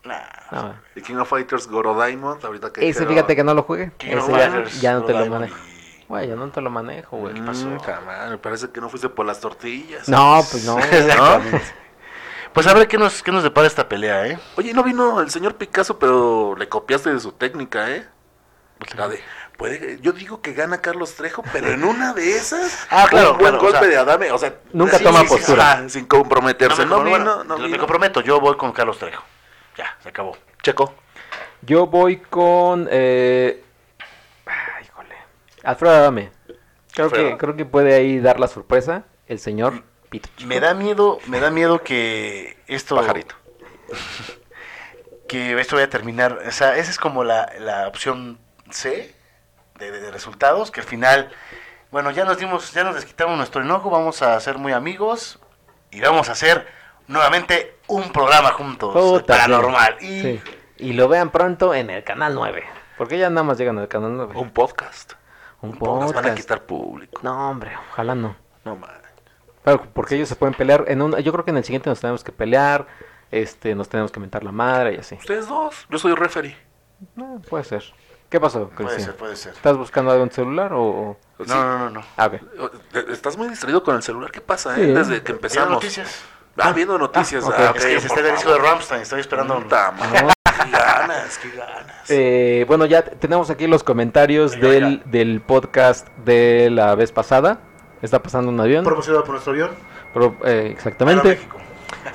Nah, No, Y King of Fighters Goro Diamond, ahorita que Ese fíjate que no lo juegue. Ese ya, ya no te lo manejo. y- Güey, ya no te lo manejo, güey. ¿Qué Mm, pasó? cabrón, me parece que no fuiste por las tortillas. No, pues no. Exactamente. Pues a ver qué nos, qué nos depara esta pelea, ¿eh? Oye, no vino el señor Picasso, pero le copiaste de su técnica, ¿eh? La de, puede, yo digo que gana Carlos Trejo, pero en una de esas, *laughs* Ah, claro, un buen claro, o golpe sea, de Adame, o sea, nunca sí, toma sí, postura. sin comprometerse. No, me vino, comprometo, no me comprometo, yo voy con Carlos Trejo. Ya, se acabó. Checo. Yo voy con. Eh... ay, híjole. Alfredo Adame. Creo que, creo que puede ahí dar la sorpresa el señor Pito. Chico. Me da miedo, me da miedo que esto... Pajarito. *laughs* Que esto vaya a terminar, o sea, esa es como la, la opción C, de, de resultados, que al final, bueno, ya nos dimos, ya nos desquitamos nuestro enojo, vamos a ser muy amigos y vamos a hacer nuevamente un programa juntos, Puta, paranormal. sí. Y Sí. Y lo vean pronto en el canal 9. Porque ya nada más llegan al canal 9. Un podcast. Un Nos van a podcast. quitar público. No, hombre, ojalá no. No man. Claro, porque ellos se pueden pelear. En un, yo creo que en el siguiente nos tenemos que pelear. Este, nos tenemos que mentar la madre y así. Ustedes dos. Yo soy referee. No, puede ser. ¿Qué pasó, puede Cristian? ser, puede ser. ¿Estás buscando algo en celular o...? o- No, Sí. no, no, no. Ah, ok. Estás muy distraído con el celular. ¿Qué pasa, Sí. eh? Desde que ¿Vieron empezamos. noticias? Ah, viendo noticias. Ah, ok. Ah, Es que se está el disco de. Rammstein, estoy esperando. Madre. *laughs* Qué ganas, qué ganas. Eh, bueno, ya tenemos aquí los comentarios del, del podcast de la vez pasada. Está pasando un avión. Promocionado por nuestro avión. Pero, eh, exactamente. *laughs*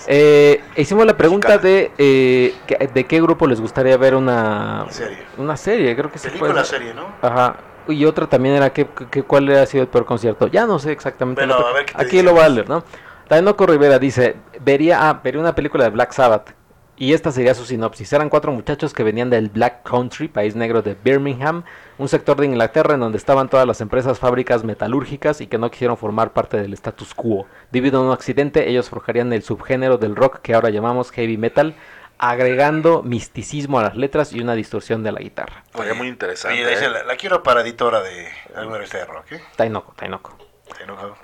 Eh, hicimos la pregunta de eh, que- de qué grupo les gustaría ver una, Serie. una serie. Creo que sí Película, serie, ¿no? Ajá. Y otra también era que, que- cuál ha sido el peor concierto. Ya no sé exactamente. Bueno, a ver qué te aquí lo va a leer, ¿no? Tainoco Rivera dice, vería, ah, vería una película de Black Sabbath. Y esta sería su sinopsis. Eran cuatro muchachos que venían del Black Country, país negro de Birmingham, un sector de Inglaterra en donde estaban todas las empresas fábricas metalúrgicas y que no quisieron formar parte del status quo. Debido a un accidente, ellos forjarían el subgénero del rock que ahora llamamos heavy metal, agregando misticismo a las letras y una distorsión de la guitarra. Estaría muy interesante. Oye, eh. la, la quiero para editora de alguna revista de rock, ¿eh? Tainoco, Tainoco.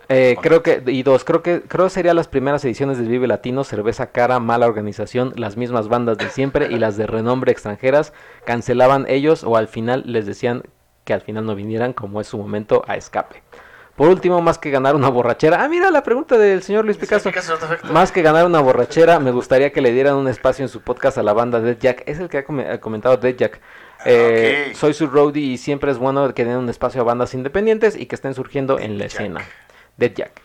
Eh, creo que, y dos, creo que creo serían las primeras ediciones del Vive Latino, cerveza cara, mala organización, las mismas bandas de siempre y las de renombre extranjeras cancelaban ellos o al final les decían que al final no vinieran como es su momento a escape. Por último, más que ganar una borrachera, ah mira la pregunta del señor Luis Sí, Picasso. Más que ganar una borrachera, me gustaría que le dieran un espacio en su podcast a la banda Dead Jack. Es el que ha comentado Dead Jack. Ah, Eh, ok. Soy su roadie y siempre es bueno que den un espacio a bandas independientes y que estén surgiendo en la Dead Jack. escena. Dead Jack.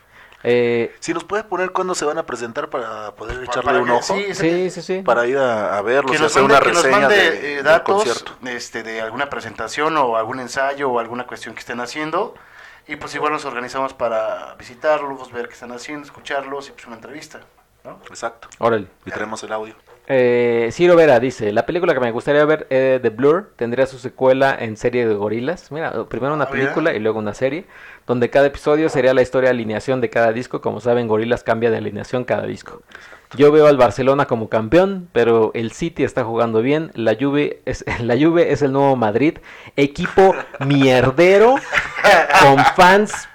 Eh, Si nos puede poner cuándo se van a presentar para poder Pa- echarle para un que- ojo. sí, sí, sí, sí. Para ir a, a verlos que nos hacer mande, una que nos reseña mande, de- eh, del datos concierto. este, de alguna presentación o algún ensayo o alguna cuestión que estén haciendo. Y pues igual nos organizamos para visitarlos, ver qué están haciendo, escucharlos y pues una entrevista. ¿no? Exacto. Órale. Y traemos el audio. Eh, Ciro Vera dice, la película que me gustaría ver, eh, The Blur, tendría su secuela en serie de gorilas. Mira, primero una Ah, película y luego una serie, donde cada episodio sería la historia de alineación de cada disco. Como saben, Gorilas cambia de alineación cada disco. Yo veo al Barcelona como campeón, pero el City está jugando bien. La Juve es, *laughs* la Juve es el nuevo Madrid, equipo *laughs* mierdero, con fans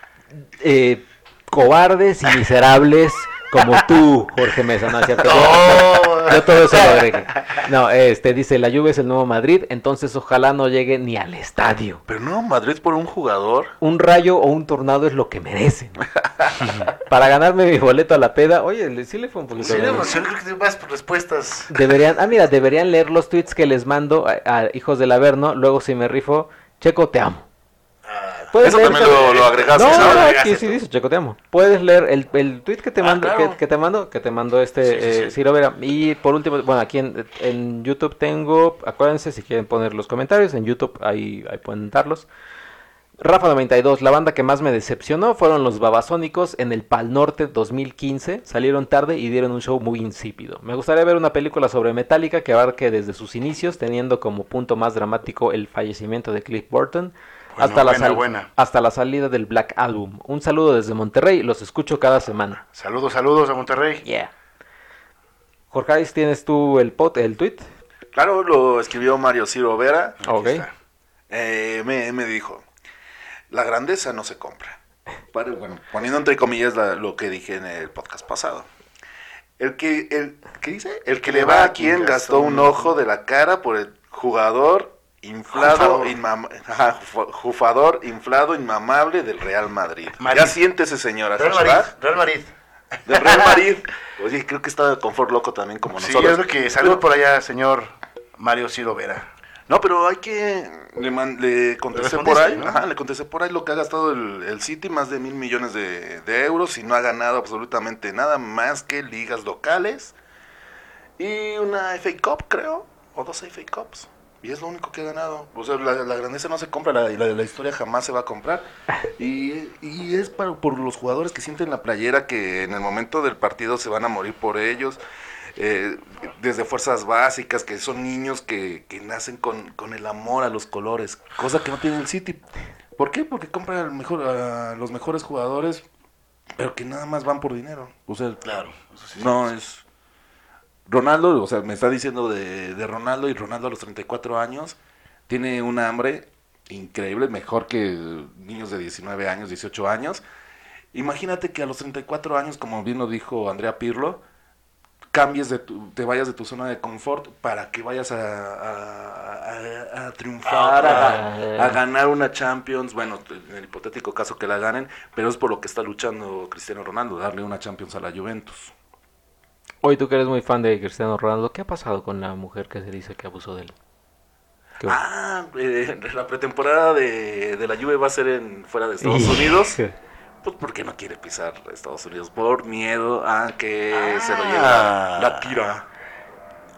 eh, cobardes y miserables como tú, Jorge Mesa. No, es cierto. Yo- yo todo eso lo agregué. No, este dice, la Juve es el nuevo Madrid, entonces ojalá no llegue ni al estadio. Pero no, Madrid por un jugador. Un rayo o un tornado es lo que merecen. Para ganarme mi boleto a la peda, oye, sí le fue un poquito. Sí, no, yo creo que te vas por respuestas. Deberían, ah, mira, deberían leer los tweets que les mando a, a hijos del Averno, luego si me rifo, Checo, te amo. Ah, Puedes Eso leer también lo, lo agregaste, No, ¿no? aquí sí tú. dice Checo, te amo. Puedes leer el, el tweet que te Ah, mando, claro. que, que te mando, que te mandó este Sí, sí, eh, sí. Ciro Vera. Y por último, bueno, aquí en, en YouTube tengo, acuérdense si quieren poner los comentarios, en YouTube ahí, ahí pueden darlos. Rafa 92, la banda que más me decepcionó fueron los Babasónicos en el Pal Norte 2015. Salieron tarde y dieron un show muy insípido. Me gustaría ver una película sobre Metallica que abarque desde sus inicios, teniendo como punto más dramático el fallecimiento de Cliff Burton, Bueno, hasta, la buena, sal- buena. hasta la salida del Black Album. Un saludo desde Monterrey, los escucho cada semana. saludos, saludos a Monterrey. Yeah. Jorge, ¿tienes tú el, pot, el tweet? Claro, lo escribió Mario Ciro Vera. Aquí Ok. está. Eh, me, me dijo, la grandeza no se compra. Bueno, poniendo entre comillas la- lo que dije en el podcast pasado. El que, el, ¿qué dice? El que le va a quien gastó un ojo de la cara por el jugador inflado, Jufador. inflado, inmamable del Real Madrid. Madrid. Ya siéntese, señora. Real Madrid. Real Madrid. Del Real Madrid. Oye, creo que está con Ford Loco también como Sí, nosotros. es lo que saludo por allá, señor Mario Ciro Vera. No, pero hay que. Le, man- le contesté por ahí. ¿no? Ajá, le contesté por ahí lo que ha gastado el, el City, más de mil millones de, de euros, y no ha ganado absolutamente nada más que ligas locales y una FA Cup, creo, o dos FA Cups. Y es lo único que ha ganado. O sea, la, la grandeza no se compra, la, la, la historia jamás se va a comprar. *laughs* Y, y es para, por los jugadores que sienten la playera que en el momento del partido se van a morir por ellos. eh, desde fuerzas básicas, que son niños que, que nacen con, con el amor a los colores, cosa que no tiene el City. ¿Por qué? Porque compran al mejor, a los mejores jugadores, pero que nada más van por dinero. O sea, Claro. eso sí. no es... Ronaldo, o sea, me está diciendo de, de Ronaldo y Ronaldo a los 34 años tiene un hambre increíble, mejor que niños de 19 años, 18 años. Imagínate que a los 34 años, como bien lo dijo Andrea Pirlo, cambies de tu, te vayas de tu zona de confort para que vayas a, a- a- a triunfar, a, a ganar una Champions, bueno, en el hipotético caso que la ganen, pero es por lo que está luchando Cristiano Ronaldo, darle una Champions a la Juventus. Hoy tú que eres muy fan de Cristiano Ronaldo, ¿qué ha pasado con la mujer que se dice que abusó de él? ¿Qué- Ah, eh, la pretemporada de, de la Juve va a ser en fuera de Estados Unidos. Pues porque no quiere pisar Estados Unidos por miedo a que se lo lleve la, la tira.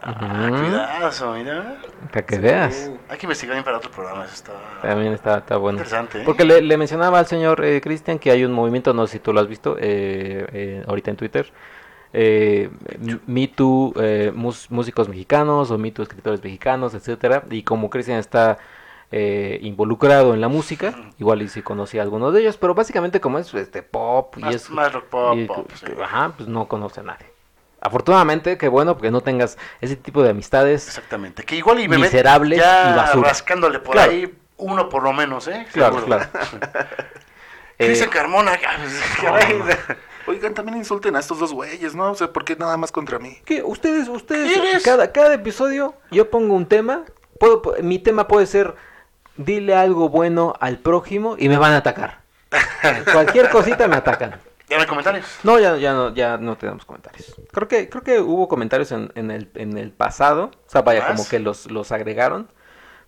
Ah, cuidado, mira. Para que veas. Hay que investigar bien para otro programa. Eso está También está, está bueno. interesante. ¿eh? Porque le, le mencionaba al señor eh, Cristian que hay un movimiento, no sé si tú lo has visto, eh, eh, ahorita en Twitter. Eh, Me Too eh, músicos mexicanos o Me Too escritores mexicanos, etcétera. Y como Cristian está eh, involucrado en la música, igual y si conocía a alguno de ellos, pero básicamente como es este pop y Más- es más rock pop, y- pop, sí. ajá, pues no conoce a nadie. Afortunadamente, qué bueno, porque no tengas ese tipo de amistades. Exactamente. Que igual y me Miserables ya y basura. rascándole por Claro. ahí uno por lo menos, ¿eh? Claro, Seguro. claro. *laughs* Cristian Eh, Carmona. *laughs* Oigan, también insulten a estos dos güeyes, ¿no? O sea, ¿por qué nada más contra mí? que ustedes, ustedes, cada, cada episodio yo pongo un tema, puedo, mi tema puede ser, dile algo bueno al prójimo y me van a atacar. *laughs* Cualquier cosita me atacan. ¿Ya no hay comentarios? No, ya, ya no, ya no tenemos comentarios. Creo que, creo que hubo comentarios en, en el, en el pasado, o sea, vaya, ¿Más? como que los, los agregaron.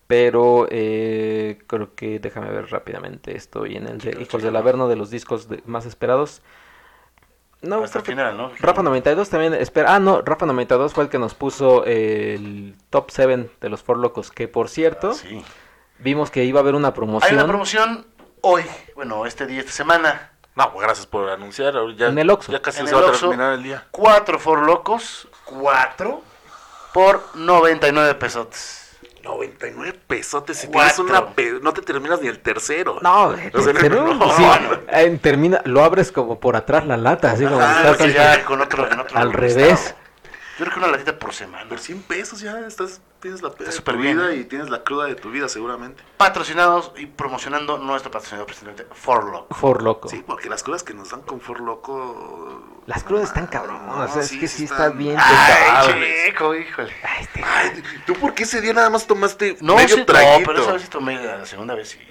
Pero eh, creo que déjame ver rápidamente esto y en el de Hijos del. Averno de los discos de- más esperados. No, Hasta el final, ¿no? Rafa 92 también espera. Ah, no, Rafa 92 fue el que nos puso el top 7 de los For Locos. Que por cierto, Sí. vimos que iba a haber una Hay promoción. una promoción hoy, bueno, este día, esta semana. No, pues gracias por anunciar. Ya, En el Oxxo. Ya casi En se el va a terminar el día. Cuatro For Locos, cuatro, por 99 pesos. 99 pesotes si tienes una... pe- No te terminas ni el tercero. No, O sea, *laughs* ¿en serio? no, Sí, no. termina, lo abres como por atrás la lata, así como Ah, estás al- ya con otro, en otro al revés. Yo creo que una latita por semana. Por 100 pesos ya estás, tienes la peda de súper tu bien, vida ¿eh? y tienes la cruda de tu vida seguramente. Patrocinados y promocionando nuestro patrocinador precisamente, For Loco. For Loco. Sí, porque las crudas que nos dan con For Loco... Las crudas están cabronas, No, es que sí está bien Ay, chico, híjole. Ay, este- Ay, ¿tú por qué ese día nada más tomaste No, medio sí, no, traguito? pero esa vez sí tomé, la segunda vez sí. *laughs*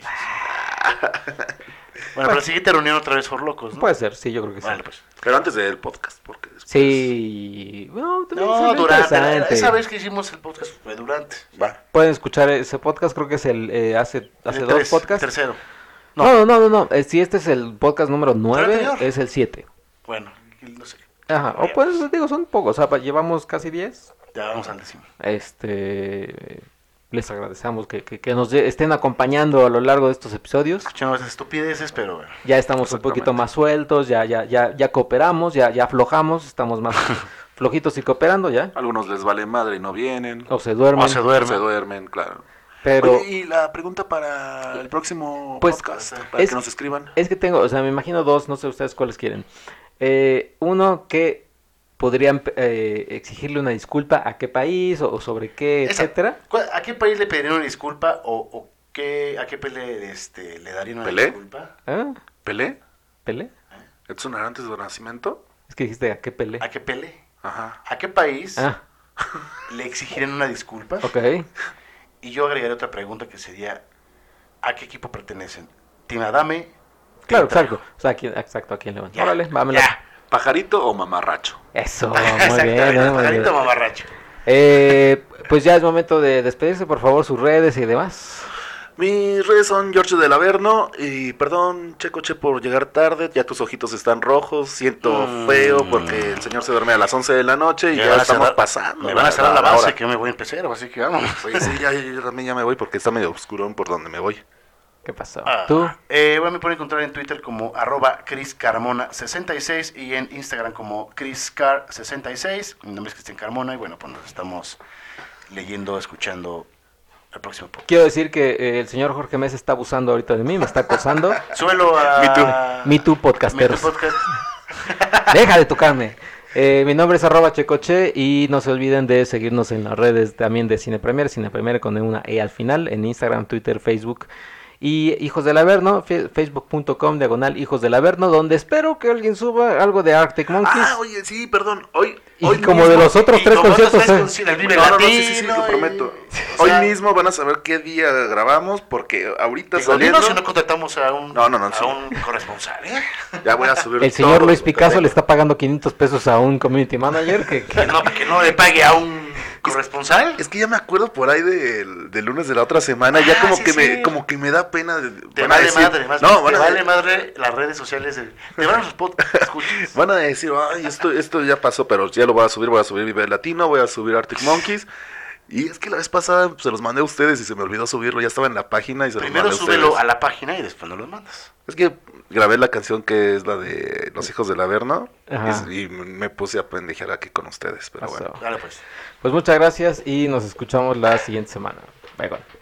bueno, pero la siguiente reunión otra vez For Locos, ¿no? Puede ser, sí, yo creo que sí. Vale, pues. Pero antes del podcast, porque después... Sí, no, también No, salió durante. interesante. Esa vez que hicimos el podcast fue durante. Va. Pueden escuchar ese podcast, creo que es el eh, hace, hace El dos tres, podcasts. Tercero. No, no, no, no, no. eh, si este es el podcast número 9, anterior? es el 7. Bueno, no sé. Ajá, o pues digo, son pocos, o sea, pa- llevamos casi 10. Ya vamos al décimo. Este, les agradecemos que, que- que nos de- estén acompañando a lo largo de estos episodios. Escuchamos esas estupideces, pero bueno. Ya estamos un poquito más sueltos, ya, ya, ya, ya cooperamos, ya, ya aflojamos, estamos más *laughs* flojitos y cooperando ya. Algunos les vale madre y no vienen. O se duermen. O se duermen. Se duermen, claro. Pero Oye, y la pregunta para el próximo Pues, podcast, para es- que nos escriban. es que tengo, o sea, me imagino dos, no sé ustedes cuáles quieren. Eh, uno que podrían eh, exigirle una disculpa a qué país o, o sobre qué, Esa- etcétera. ¿cuál- ¿A qué país le pedirían una disculpa o, o qué, a qué pele este, le darían una ¿Pelé? disculpa? ¿Ah? ¿Pelé? ¿Pelé? ¿Edson Arantes de Nacimiento? Es que dijiste a qué pelé. ¿A qué pele? Ajá. ¿A qué país Ah, le exigirían una disculpa? ok. Y yo agregaré otra pregunta que sería, ¿a qué equipo pertenecen? ¿Team Adame? Claro, exacto. O sea, ¿a quién- exacto, ¿a quién le van? Órale, vámonos. ya. ¿Pajarito o mamarracho? Eso, *laughs* muy Exactamente, bien. eh, muy pajarito bien. mamarracho. Eh, pues ya es momento de despedirse, por favor, sus redes y demás. Mis redes son George del Averno y perdón, Checoche, por llegar tarde. Ya tus ojitos están rojos. Siento Mm. feo porque el señor se duerme a las 11 de la noche y ya, estamos cerrar- pasando. Me van a cerrar la base que yo me voy a empezar, así que vamos. Sí, ya- yo también ya me voy porque está medio oscurón por donde me voy. ¿Qué pasó? Ah, ¿Tú? Eh, bueno, me pueden encontrar en Twitter como arroba chriscarmona66 y en Instagram como chriscar66. Mi nombre es Cristian Carmona y bueno, pues nos estamos leyendo, escuchando el próximo podcast. Quiero decir que eh, el señor Jorge Mesa está abusando ahorita de mí, me está acosando. *laughs* Súbelo a... Me Too. Me Too Me podcasteros. Too Podcast. *laughs* Deja de tocarme. Eh, mi nombre es arroba checoche y no se olviden de seguirnos en las redes también de Cine Premier, Cine Premier con una E al final, en Instagram, Twitter, Facebook y Hijos del Averno, facebook.com diagonal Hijos del Averno, donde espero que alguien suba algo de Arctic Monkeys. Ah, oye, sí, perdón. Hoy, y hoy como de mismo- los otros Y tres conciertos. tres eh. conciertos, el Vive No, no, no, sí, sí, sí, lo y- prometo. *laughs* o Hoy sea, mismo van a saber qué día grabamos porque ahorita Digo, saliendo si no contratamos a un, No, no, no, a sí. un corresponsal, ¿eh? ya voy a subir El señor Luis Picasso le está pagando 500 pesos a un community manager que, que- Que no, que no le pague a un *laughs* corresponsal. Es que ya me acuerdo por ahí del, del lunes de la otra semana, ya Ah, como sí, que sí. me como que me da pena de, Te vale decir- madre, más no, te vale madre las redes sociales. de- te van a los podcasts, *laughs* van a decir, ay, esto, esto ya pasó, pero ya lo voy a subir, voy a subir Vive Latino, voy a subir Arctic Monkeys. Y es que la vez pasada pues, se los mandé a ustedes y se me olvidó subirlo, ya estaba en la página y se Primero los mandé a súbelo ustedes. a la página y después nos lo mandas. Es que grabé la canción que es la de Los Hijos del Averno y, y me puse a pendejear aquí con ustedes, pero bueno. Dale pues. Pues muchas gracias y nos escuchamos la siguiente semana. Bye bye.